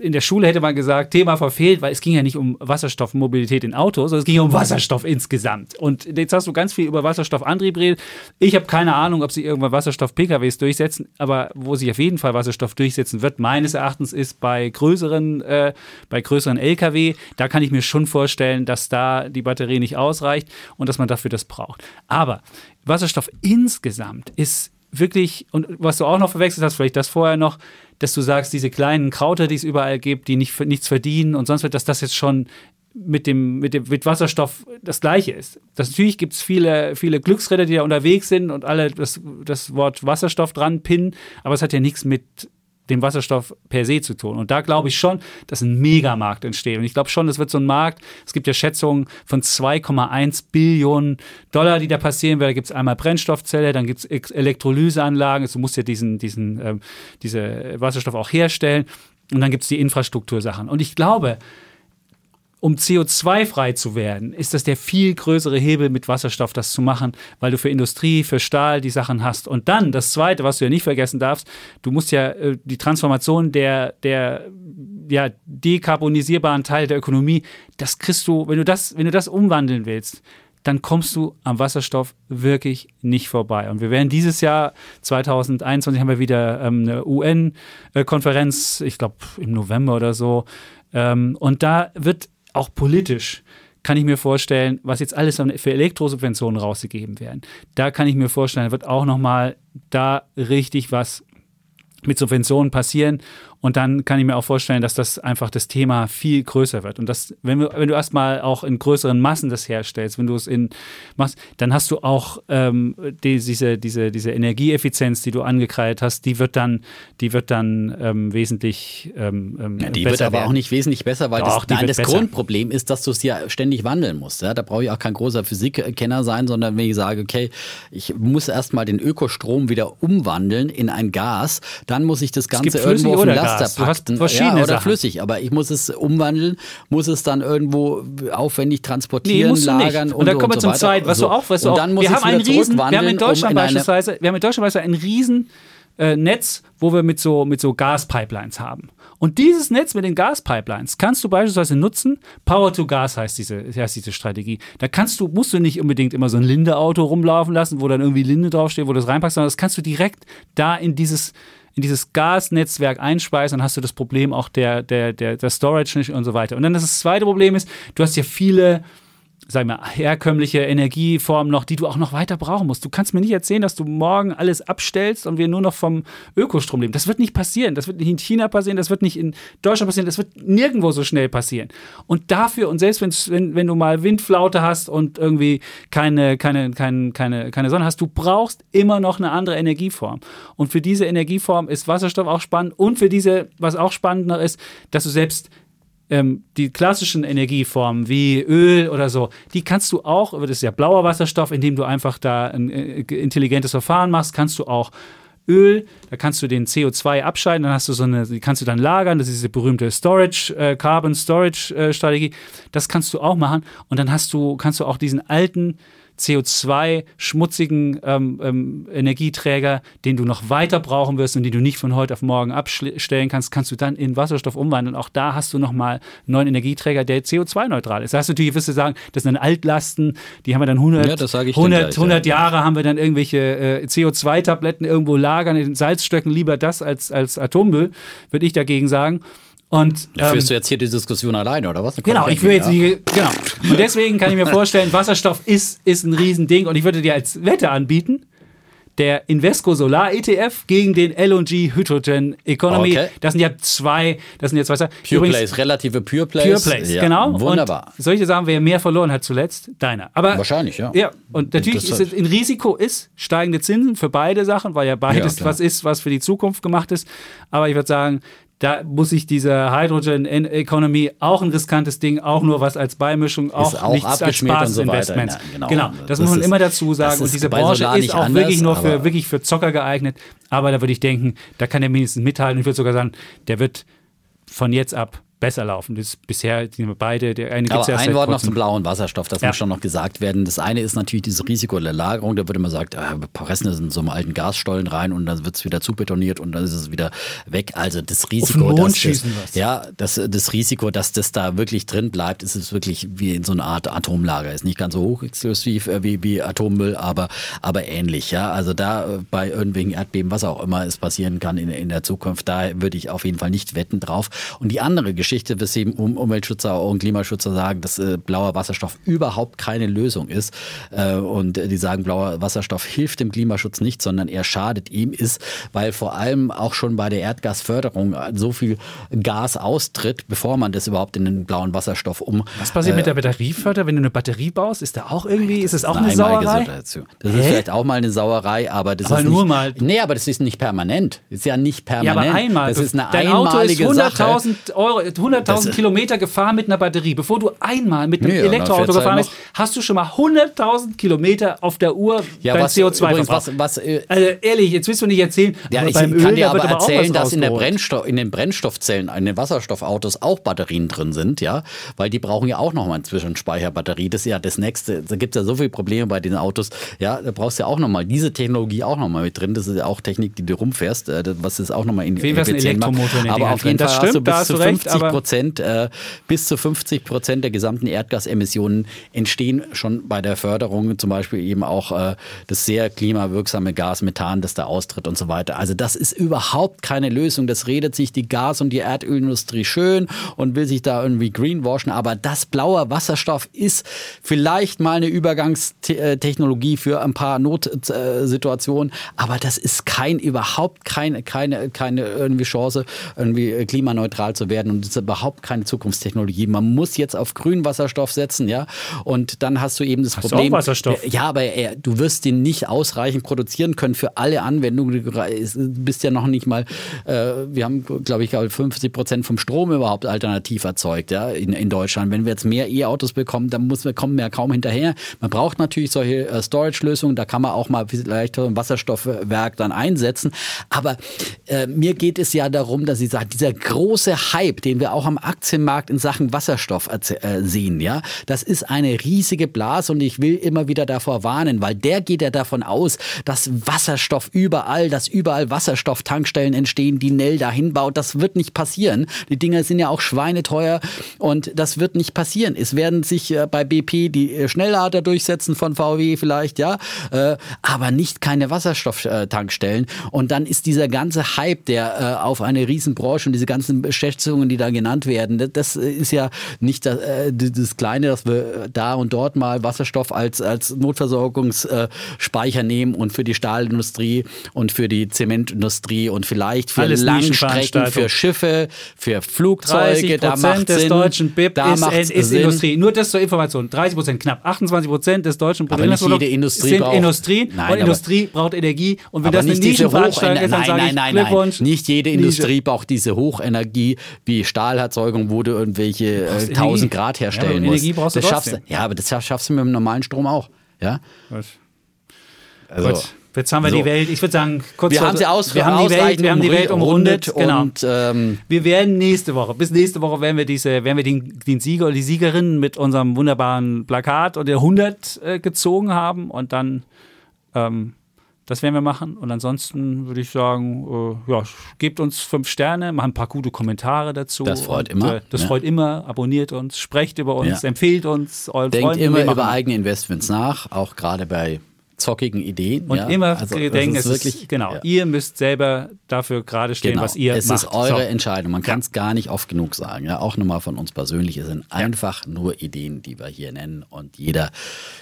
in der Schule hätte man gesagt, Thema verfehlt, weil es ging ja nicht um Wasserstoffmobilität in Autos, sondern es ging um Wasserstoff insgesamt. Und jetzt hast du ganz viel über Wasserstoffantrieb redet. Ich habe keine Ahnung, ob sie irgendwann Wasserstoff-PKWs durchsetzen, aber wo sich auf jeden Fall Wasserstoff durchsetzen wird, meines Erachtens ist bei größeren, äh, bei größeren LKW. Da kann ich mir schon vorstellen, dass da die Batterie nicht ausreicht und dass man dafür das braucht. Aber Wasserstoff insgesamt ist wirklich, und was du auch noch verwechselt hast, vielleicht das vorher noch, dass du sagst, diese kleinen Krauter, die es überall gibt, die nicht, nichts verdienen und sonst wird, dass das jetzt schon mit dem, mit dem mit Wasserstoff das gleiche ist. Das, natürlich gibt es viele, viele Glücksräder, die da unterwegs sind und alle das, das Wort Wasserstoff dran pinnen, aber es hat ja nichts mit dem Wasserstoff per se zu tun. Und da glaube ich schon, dass ein Megamarkt entsteht. Und ich glaube schon, es wird so ein Markt, es gibt ja Schätzungen von 2,1 Billionen Dollar, die da passieren werden. Da gibt es einmal Brennstoffzelle, dann gibt es Elektrolyseanlagen, du musst ja diesen, diesen, ähm, diese Wasserstoff auch herstellen. Und dann gibt es die Infrastruktursachen. Und ich glaube, um CO2-frei zu werden, ist das der viel größere Hebel mit Wasserstoff, das zu machen, weil du für Industrie, für Stahl die Sachen hast. Und dann das Zweite, was du ja nicht vergessen darfst, du musst ja äh, die Transformation der, der ja, dekarbonisierbaren Teile der Ökonomie, das kriegst du, wenn du das, wenn du das umwandeln willst, dann kommst du am Wasserstoff wirklich nicht vorbei. Und wir werden dieses Jahr, 2021, haben wir wieder ähm, eine UN-Konferenz, ich glaube im November oder so. Ähm, und da wird auch politisch kann ich mir vorstellen, was jetzt alles für Elektrosubventionen rausgegeben werden. Da kann ich mir vorstellen, wird auch noch mal da richtig was mit Subventionen passieren. Und dann kann ich mir auch vorstellen, dass das einfach das Thema viel größer wird. Und das, wenn du, wenn du erstmal auch in größeren Massen das herstellst, wenn du es in machst, dann hast du auch ähm, die, diese, diese, diese Energieeffizienz, die du angekreidet hast, die wird dann, die wird dann ähm, wesentlich ähm, ähm ja, Die wird aber werden. auch nicht wesentlich besser, weil Doch, das, nein, das Grundproblem ist, dass du es ja ständig wandeln musst. Ja? Da brauche ich auch kein großer Physikkenner sein, sondern wenn ich sage, okay, ich muss erstmal den Ökostrom wieder umwandeln in ein Gas, dann muss ich das Ganze irgendwo auf den Gas. Du hast verschiedene ja, oder Sachen. flüssig, aber ich muss es umwandeln, muss es dann irgendwo aufwendig transportieren, nee, lagern und, und dann kommen wir so zum Zweiten, was so. du auch, was du auch, wir haben einen riesen, wir haben in Deutschland um in beispielsweise, wir haben in Deutschland beispielsweise ein riesen äh, Netz, wo wir mit so, mit so Gaspipelines haben. Und dieses Netz mit den Gaspipelines kannst du beispielsweise nutzen. Power to Gas heißt diese, heißt diese Strategie. Da kannst du, musst du nicht unbedingt immer so ein Linde-Auto rumlaufen lassen, wo dann irgendwie Linde draufsteht, wo du das reinpackst, sondern das kannst du direkt da in dieses in dieses Gasnetzwerk einspeisen, dann hast du das Problem auch der, der, der, der Storage nicht und so weiter. Und dann das zweite Problem ist, du hast ja viele sagen wir, herkömmliche Energieformen noch, die du auch noch weiter brauchen musst. Du kannst mir nicht erzählen, dass du morgen alles abstellst und wir nur noch vom Ökostrom leben. Das wird nicht passieren. Das wird nicht in China passieren, das wird nicht in Deutschland passieren, das wird nirgendwo so schnell passieren. Und dafür, und selbst wenn, wenn du mal Windflaute hast und irgendwie keine, keine, keine, keine, keine Sonne hast, du brauchst immer noch eine andere Energieform. Und für diese Energieform ist Wasserstoff auch spannend und für diese, was auch spannender ist, dass du selbst ähm, die klassischen Energieformen wie Öl oder so, die kannst du auch, das ist ja blauer Wasserstoff, indem du einfach da ein äh, intelligentes Verfahren machst, kannst du auch Öl, da kannst du den CO2 abscheiden, dann hast du so eine, die kannst du dann lagern, das ist diese berühmte Storage, äh, Carbon Storage äh, Strategie. Das kannst du auch machen und dann hast du, kannst du auch diesen alten CO2-schmutzigen ähm, ähm, Energieträger, den du noch weiter brauchen wirst und den du nicht von heute auf morgen abstellen kannst, kannst du dann in Wasserstoff umwandeln. Auch da hast du nochmal einen neuen Energieträger, der CO2-neutral ist. Da hast du natürlich, wirst du sagen, das sind Altlasten, die haben wir dann 100, ja, 100, gleich, 100 ja. Jahre, haben wir dann irgendwelche äh, CO2-Tabletten irgendwo lagern, in den Salzstöcken, lieber das als, als Atommüll, würde ich dagegen sagen. Und, ja, führst ähm, du jetzt hier die Diskussion alleine, oder was? Genau, ich will jetzt ja. die, genau. Und deswegen kann ich mir vorstellen, Wasserstoff ist, ist ein Riesending und ich würde dir als Wette anbieten, der Invesco Solar ETF gegen den LNG Hydrogen Economy. Okay. Das sind ja zwei, das sind ja zwei Pure Übrigens, Plays, relative Pure Plays. Pure Plays, ja, genau. Wunderbar. Und dir sagen, wer mehr verloren hat zuletzt? Deiner. Aber, Wahrscheinlich, ja. Ja, und natürlich ist es, ein Risiko ist steigende Zinsen für beide Sachen, weil ja beides ja, was ist, was für die Zukunft gemacht ist. Aber ich würde sagen, da muss ich diese Hydrogen Economy auch ein riskantes Ding, auch nur was als Beimischung, auch, auch nichts als Spaßinvestments. So genau, genau, das, das muss man ist, immer dazu sagen. Und diese Branche ist auch anders, wirklich nur für, wirklich für Zocker geeignet. Aber da würde ich denken, da kann er mindestens mithalten. Ich würde sogar sagen, der wird von jetzt ab besser laufen. Das bisher sind beide, der eine Aber ein Wort noch zum blauen Wasserstoff, das ja. muss schon noch gesagt werden. Das eine ist natürlich dieses Risiko der Lagerung. Da wird immer gesagt, äh, wir pressen es in so einen alten Gasstollen rein und dann wird es wieder zubetoniert und dann ist es wieder weg. Also das Risiko, dass das, ja, das, das Risiko, dass das da wirklich drin bleibt, ist es wirklich wie in so einer Art Atomlager. Ist nicht ganz so hochexklusiv äh, wie, wie Atommüll, aber, aber ähnlich. Ja, also da äh, bei irgendwelchen Erdbeben, was auch immer es passieren kann in, in der Zukunft, da würde ich auf jeden Fall nicht wetten drauf. Und die andere Geschichte, weswegen um, Umweltschützer und Klimaschützer sagen, dass äh, blauer Wasserstoff überhaupt keine Lösung ist äh, und die sagen, blauer Wasserstoff hilft dem Klimaschutz nicht, sondern er schadet ihm, ist, weil vor allem auch schon bei der Erdgasförderung so viel Gas austritt, bevor man das überhaupt in den blauen Wasserstoff um. Was passiert äh, mit der Batterieförder, wenn du eine Batterie baust? Ist da auch irgendwie, ist es auch eine, eine Sauerei? Situation. Das Hä? ist vielleicht auch mal eine Sauerei, aber das aber ist nur nicht, mal. Nee, aber das ist nicht permanent. Das ist ja nicht permanent. Ja, aber einmal. Das ist eine Dein einmalige Auto ist 100.000 Euro, 100.000 Kilometer gefahren mit einer Batterie. Bevor du einmal mit einem nee, Elektroauto gefahren bist, hast du schon mal 100.000 Kilometer auf der Uhr ja, beim CO2 was, was, äh, Also ehrlich, jetzt willst du nicht erzählen. Ja, ich beim kann dir aber erzählen, dass in, der Brennstoff, in den Brennstoffzellen, in den Wasserstoffautos auch Batterien drin sind, ja, weil die brauchen ja auch nochmal eine Zwischenspeicherbatterie. Das ist ja das nächste. Da gibt es ja so viele Probleme bei diesen Autos. Ja, da brauchst du ja auch nochmal diese Technologie auch nochmal mit drin. Das ist ja auch Technik, die du rumfährst, äh, was ist auch nochmal in Wie effizient macht. Aber auf jeden Fall stimmt, hast du bis zu 50 Prozent, äh, bis zu 50 Prozent der gesamten Erdgasemissionen entstehen schon bei der Förderung, zum Beispiel eben auch äh, das sehr klimawirksame Gas Methan, das da austritt und so weiter. Also das ist überhaupt keine Lösung. Das redet sich die Gas- und die Erdölindustrie schön und will sich da irgendwie greenwashen. Aber das blaue Wasserstoff ist vielleicht mal eine Übergangstechnologie für ein paar Notsituationen. Aber das ist kein, überhaupt keine, keine, keine irgendwie Chance, irgendwie klimaneutral zu werden. Und ist überhaupt keine Zukunftstechnologie. Man muss jetzt auf grünen Wasserstoff setzen, ja. Und dann hast du eben das hast Problem. Du auch Wasserstoff? Ja, aber du wirst den nicht ausreichend produzieren können für alle Anwendungen. Du bist ja noch nicht mal, äh, wir haben, glaube ich, 50 Prozent vom Strom überhaupt alternativ erzeugt, ja, in, in Deutschland. Wenn wir jetzt mehr E-Autos bekommen, dann muss, kommen wir kaum hinterher. Man braucht natürlich solche äh, Storage-Lösungen, da kann man auch mal vielleicht ein Wasserstoffwerk dann einsetzen. Aber äh, mir geht es ja darum, dass ich sage, dieser große Hype, den wir auch am Aktienmarkt in Sachen Wasserstoff äh, sehen, ja, das ist eine riesige Blase und ich will immer wieder davor warnen, weil der geht ja davon aus, dass Wasserstoff überall, dass überall Wasserstofftankstellen entstehen, die Nell dahin baut. Das wird nicht passieren. Die Dinger sind ja auch schweineteuer und das wird nicht passieren. Es werden sich äh, bei BP die äh, Schnelllader durchsetzen von VW vielleicht, ja, äh, aber nicht keine Wasserstofftankstellen. Und dann ist dieser ganze Hype, der auf eine Riesenbranche und diese ganzen Beschäftigungen, die da genannt werden, das ist ja nicht das, das Kleine, dass wir da und dort mal Wasserstoff als, als Notversorgungsspeicher nehmen und für die Stahlindustrie und für die Zementindustrie und vielleicht für Alles Langstrecken, für Schiffe, für Flugzeuge. 30 da macht des Sinn, deutschen BIP da ist, ist Industrie. Nur das zur Information. 30 Prozent, knapp 28 Prozent des deutschen Bruttoinlandsprodukts sind braucht, Industrie. Nein, und Industrie braucht Energie. Und wenn das eine Nischenveranstaltung ist, dann sage ich nein, nein, Glückwunsch. Nein. Nicht jede Industrie braucht diese Hochenergie wie Stahlerzeugung, wo du irgendwelche äh, 1000 Grad herstellen ja, musst. Energie brauchst du das schaffst, Ja, aber das schaffst du mit dem normalen Strom auch. Ja? Was? Also, Gut. Jetzt haben wir so. die Welt, ich würde sagen, kurz Wir haben sie aus, wir haben die Welt, wir haben die Welt umrundet. Genau. Und, ähm, wir werden nächste Woche, bis nächste Woche werden wir diese, werden wir den, den Sieger oder die Siegerin mit unserem wunderbaren Plakat und der 100 äh, gezogen haben und dann ähm, das werden wir machen. Und ansonsten würde ich sagen, äh, ja, gebt uns fünf Sterne, macht ein paar gute Kommentare dazu. Das freut und, immer. Äh, das ja. freut immer. Abonniert uns, sprecht über uns, ja. empfehlt uns euren Denkt Freunden. immer über eigene Investments nach, auch gerade bei zockigen Ideen. Und ja. immer also, denken, es wirklich, ist, genau, ja. ihr müsst selber dafür gerade stehen, genau. was ihr es macht. Es ist eure so. Entscheidung. Man kann es gar nicht oft genug sagen. Ja, auch nochmal von uns persönlich. Es sind einfach nur Ideen, die wir hier nennen. Und jeder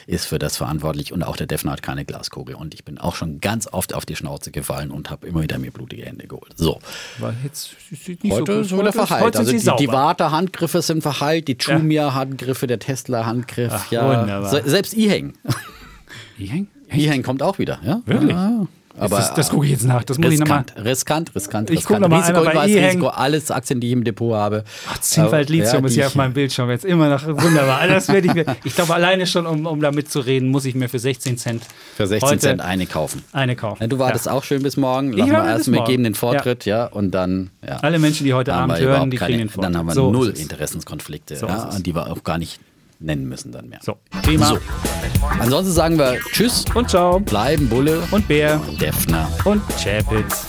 ist für das verantwortlich. Und auch der Defner hat keine Glaskugel. Und ich bin auch schon ganz oft auf die Schnauze gefallen und habe immer wieder mir blutige Hände geholt. So. Weil jetzt sieht nicht heute so gut. verheilt. Also die, die Warta-Handgriffe sind verheilt, die Jumia-Handgriffe, der Tesla-Handgriff. Ja, selbst E-Hang. E-Hang? Hierhin kommt auch wieder, ja? Wirklich? Ja. Aber das, das gucke ich jetzt nach. Das muss riskant, ich nochmal. riskant, riskant, Ich riskant. noch mal Risiko, einmal bei E Risiko, alles Aktien, die ich im Depot habe. Äh, Lithium ja, ist hier ich- auf meinem Bildschirm jetzt immer noch wunderbar. Das werde ich mir. Ich glaube, alleine schon, um, um damit zu reden, muss ich mir für 16 Cent Für 16 heute Cent eine kaufen. eine kaufen. Ja, du wartest Ja. auch schön bis morgen. Lass Ich mal erst, wir geben den Vortritt, ja, und dann, ja. Alle Menschen, die heute Abend hören, die keine, kriegen den Vortritt. Dann haben wir So null. Interessenskonflikte, So ja, es. die wir auch gar nicht nennen müssen dann mehr. So, prima. So. Ansonsten sagen wir Tschüss, Und ciao. bleiben Bulle Und Bär. und Defner. Und Chapitz.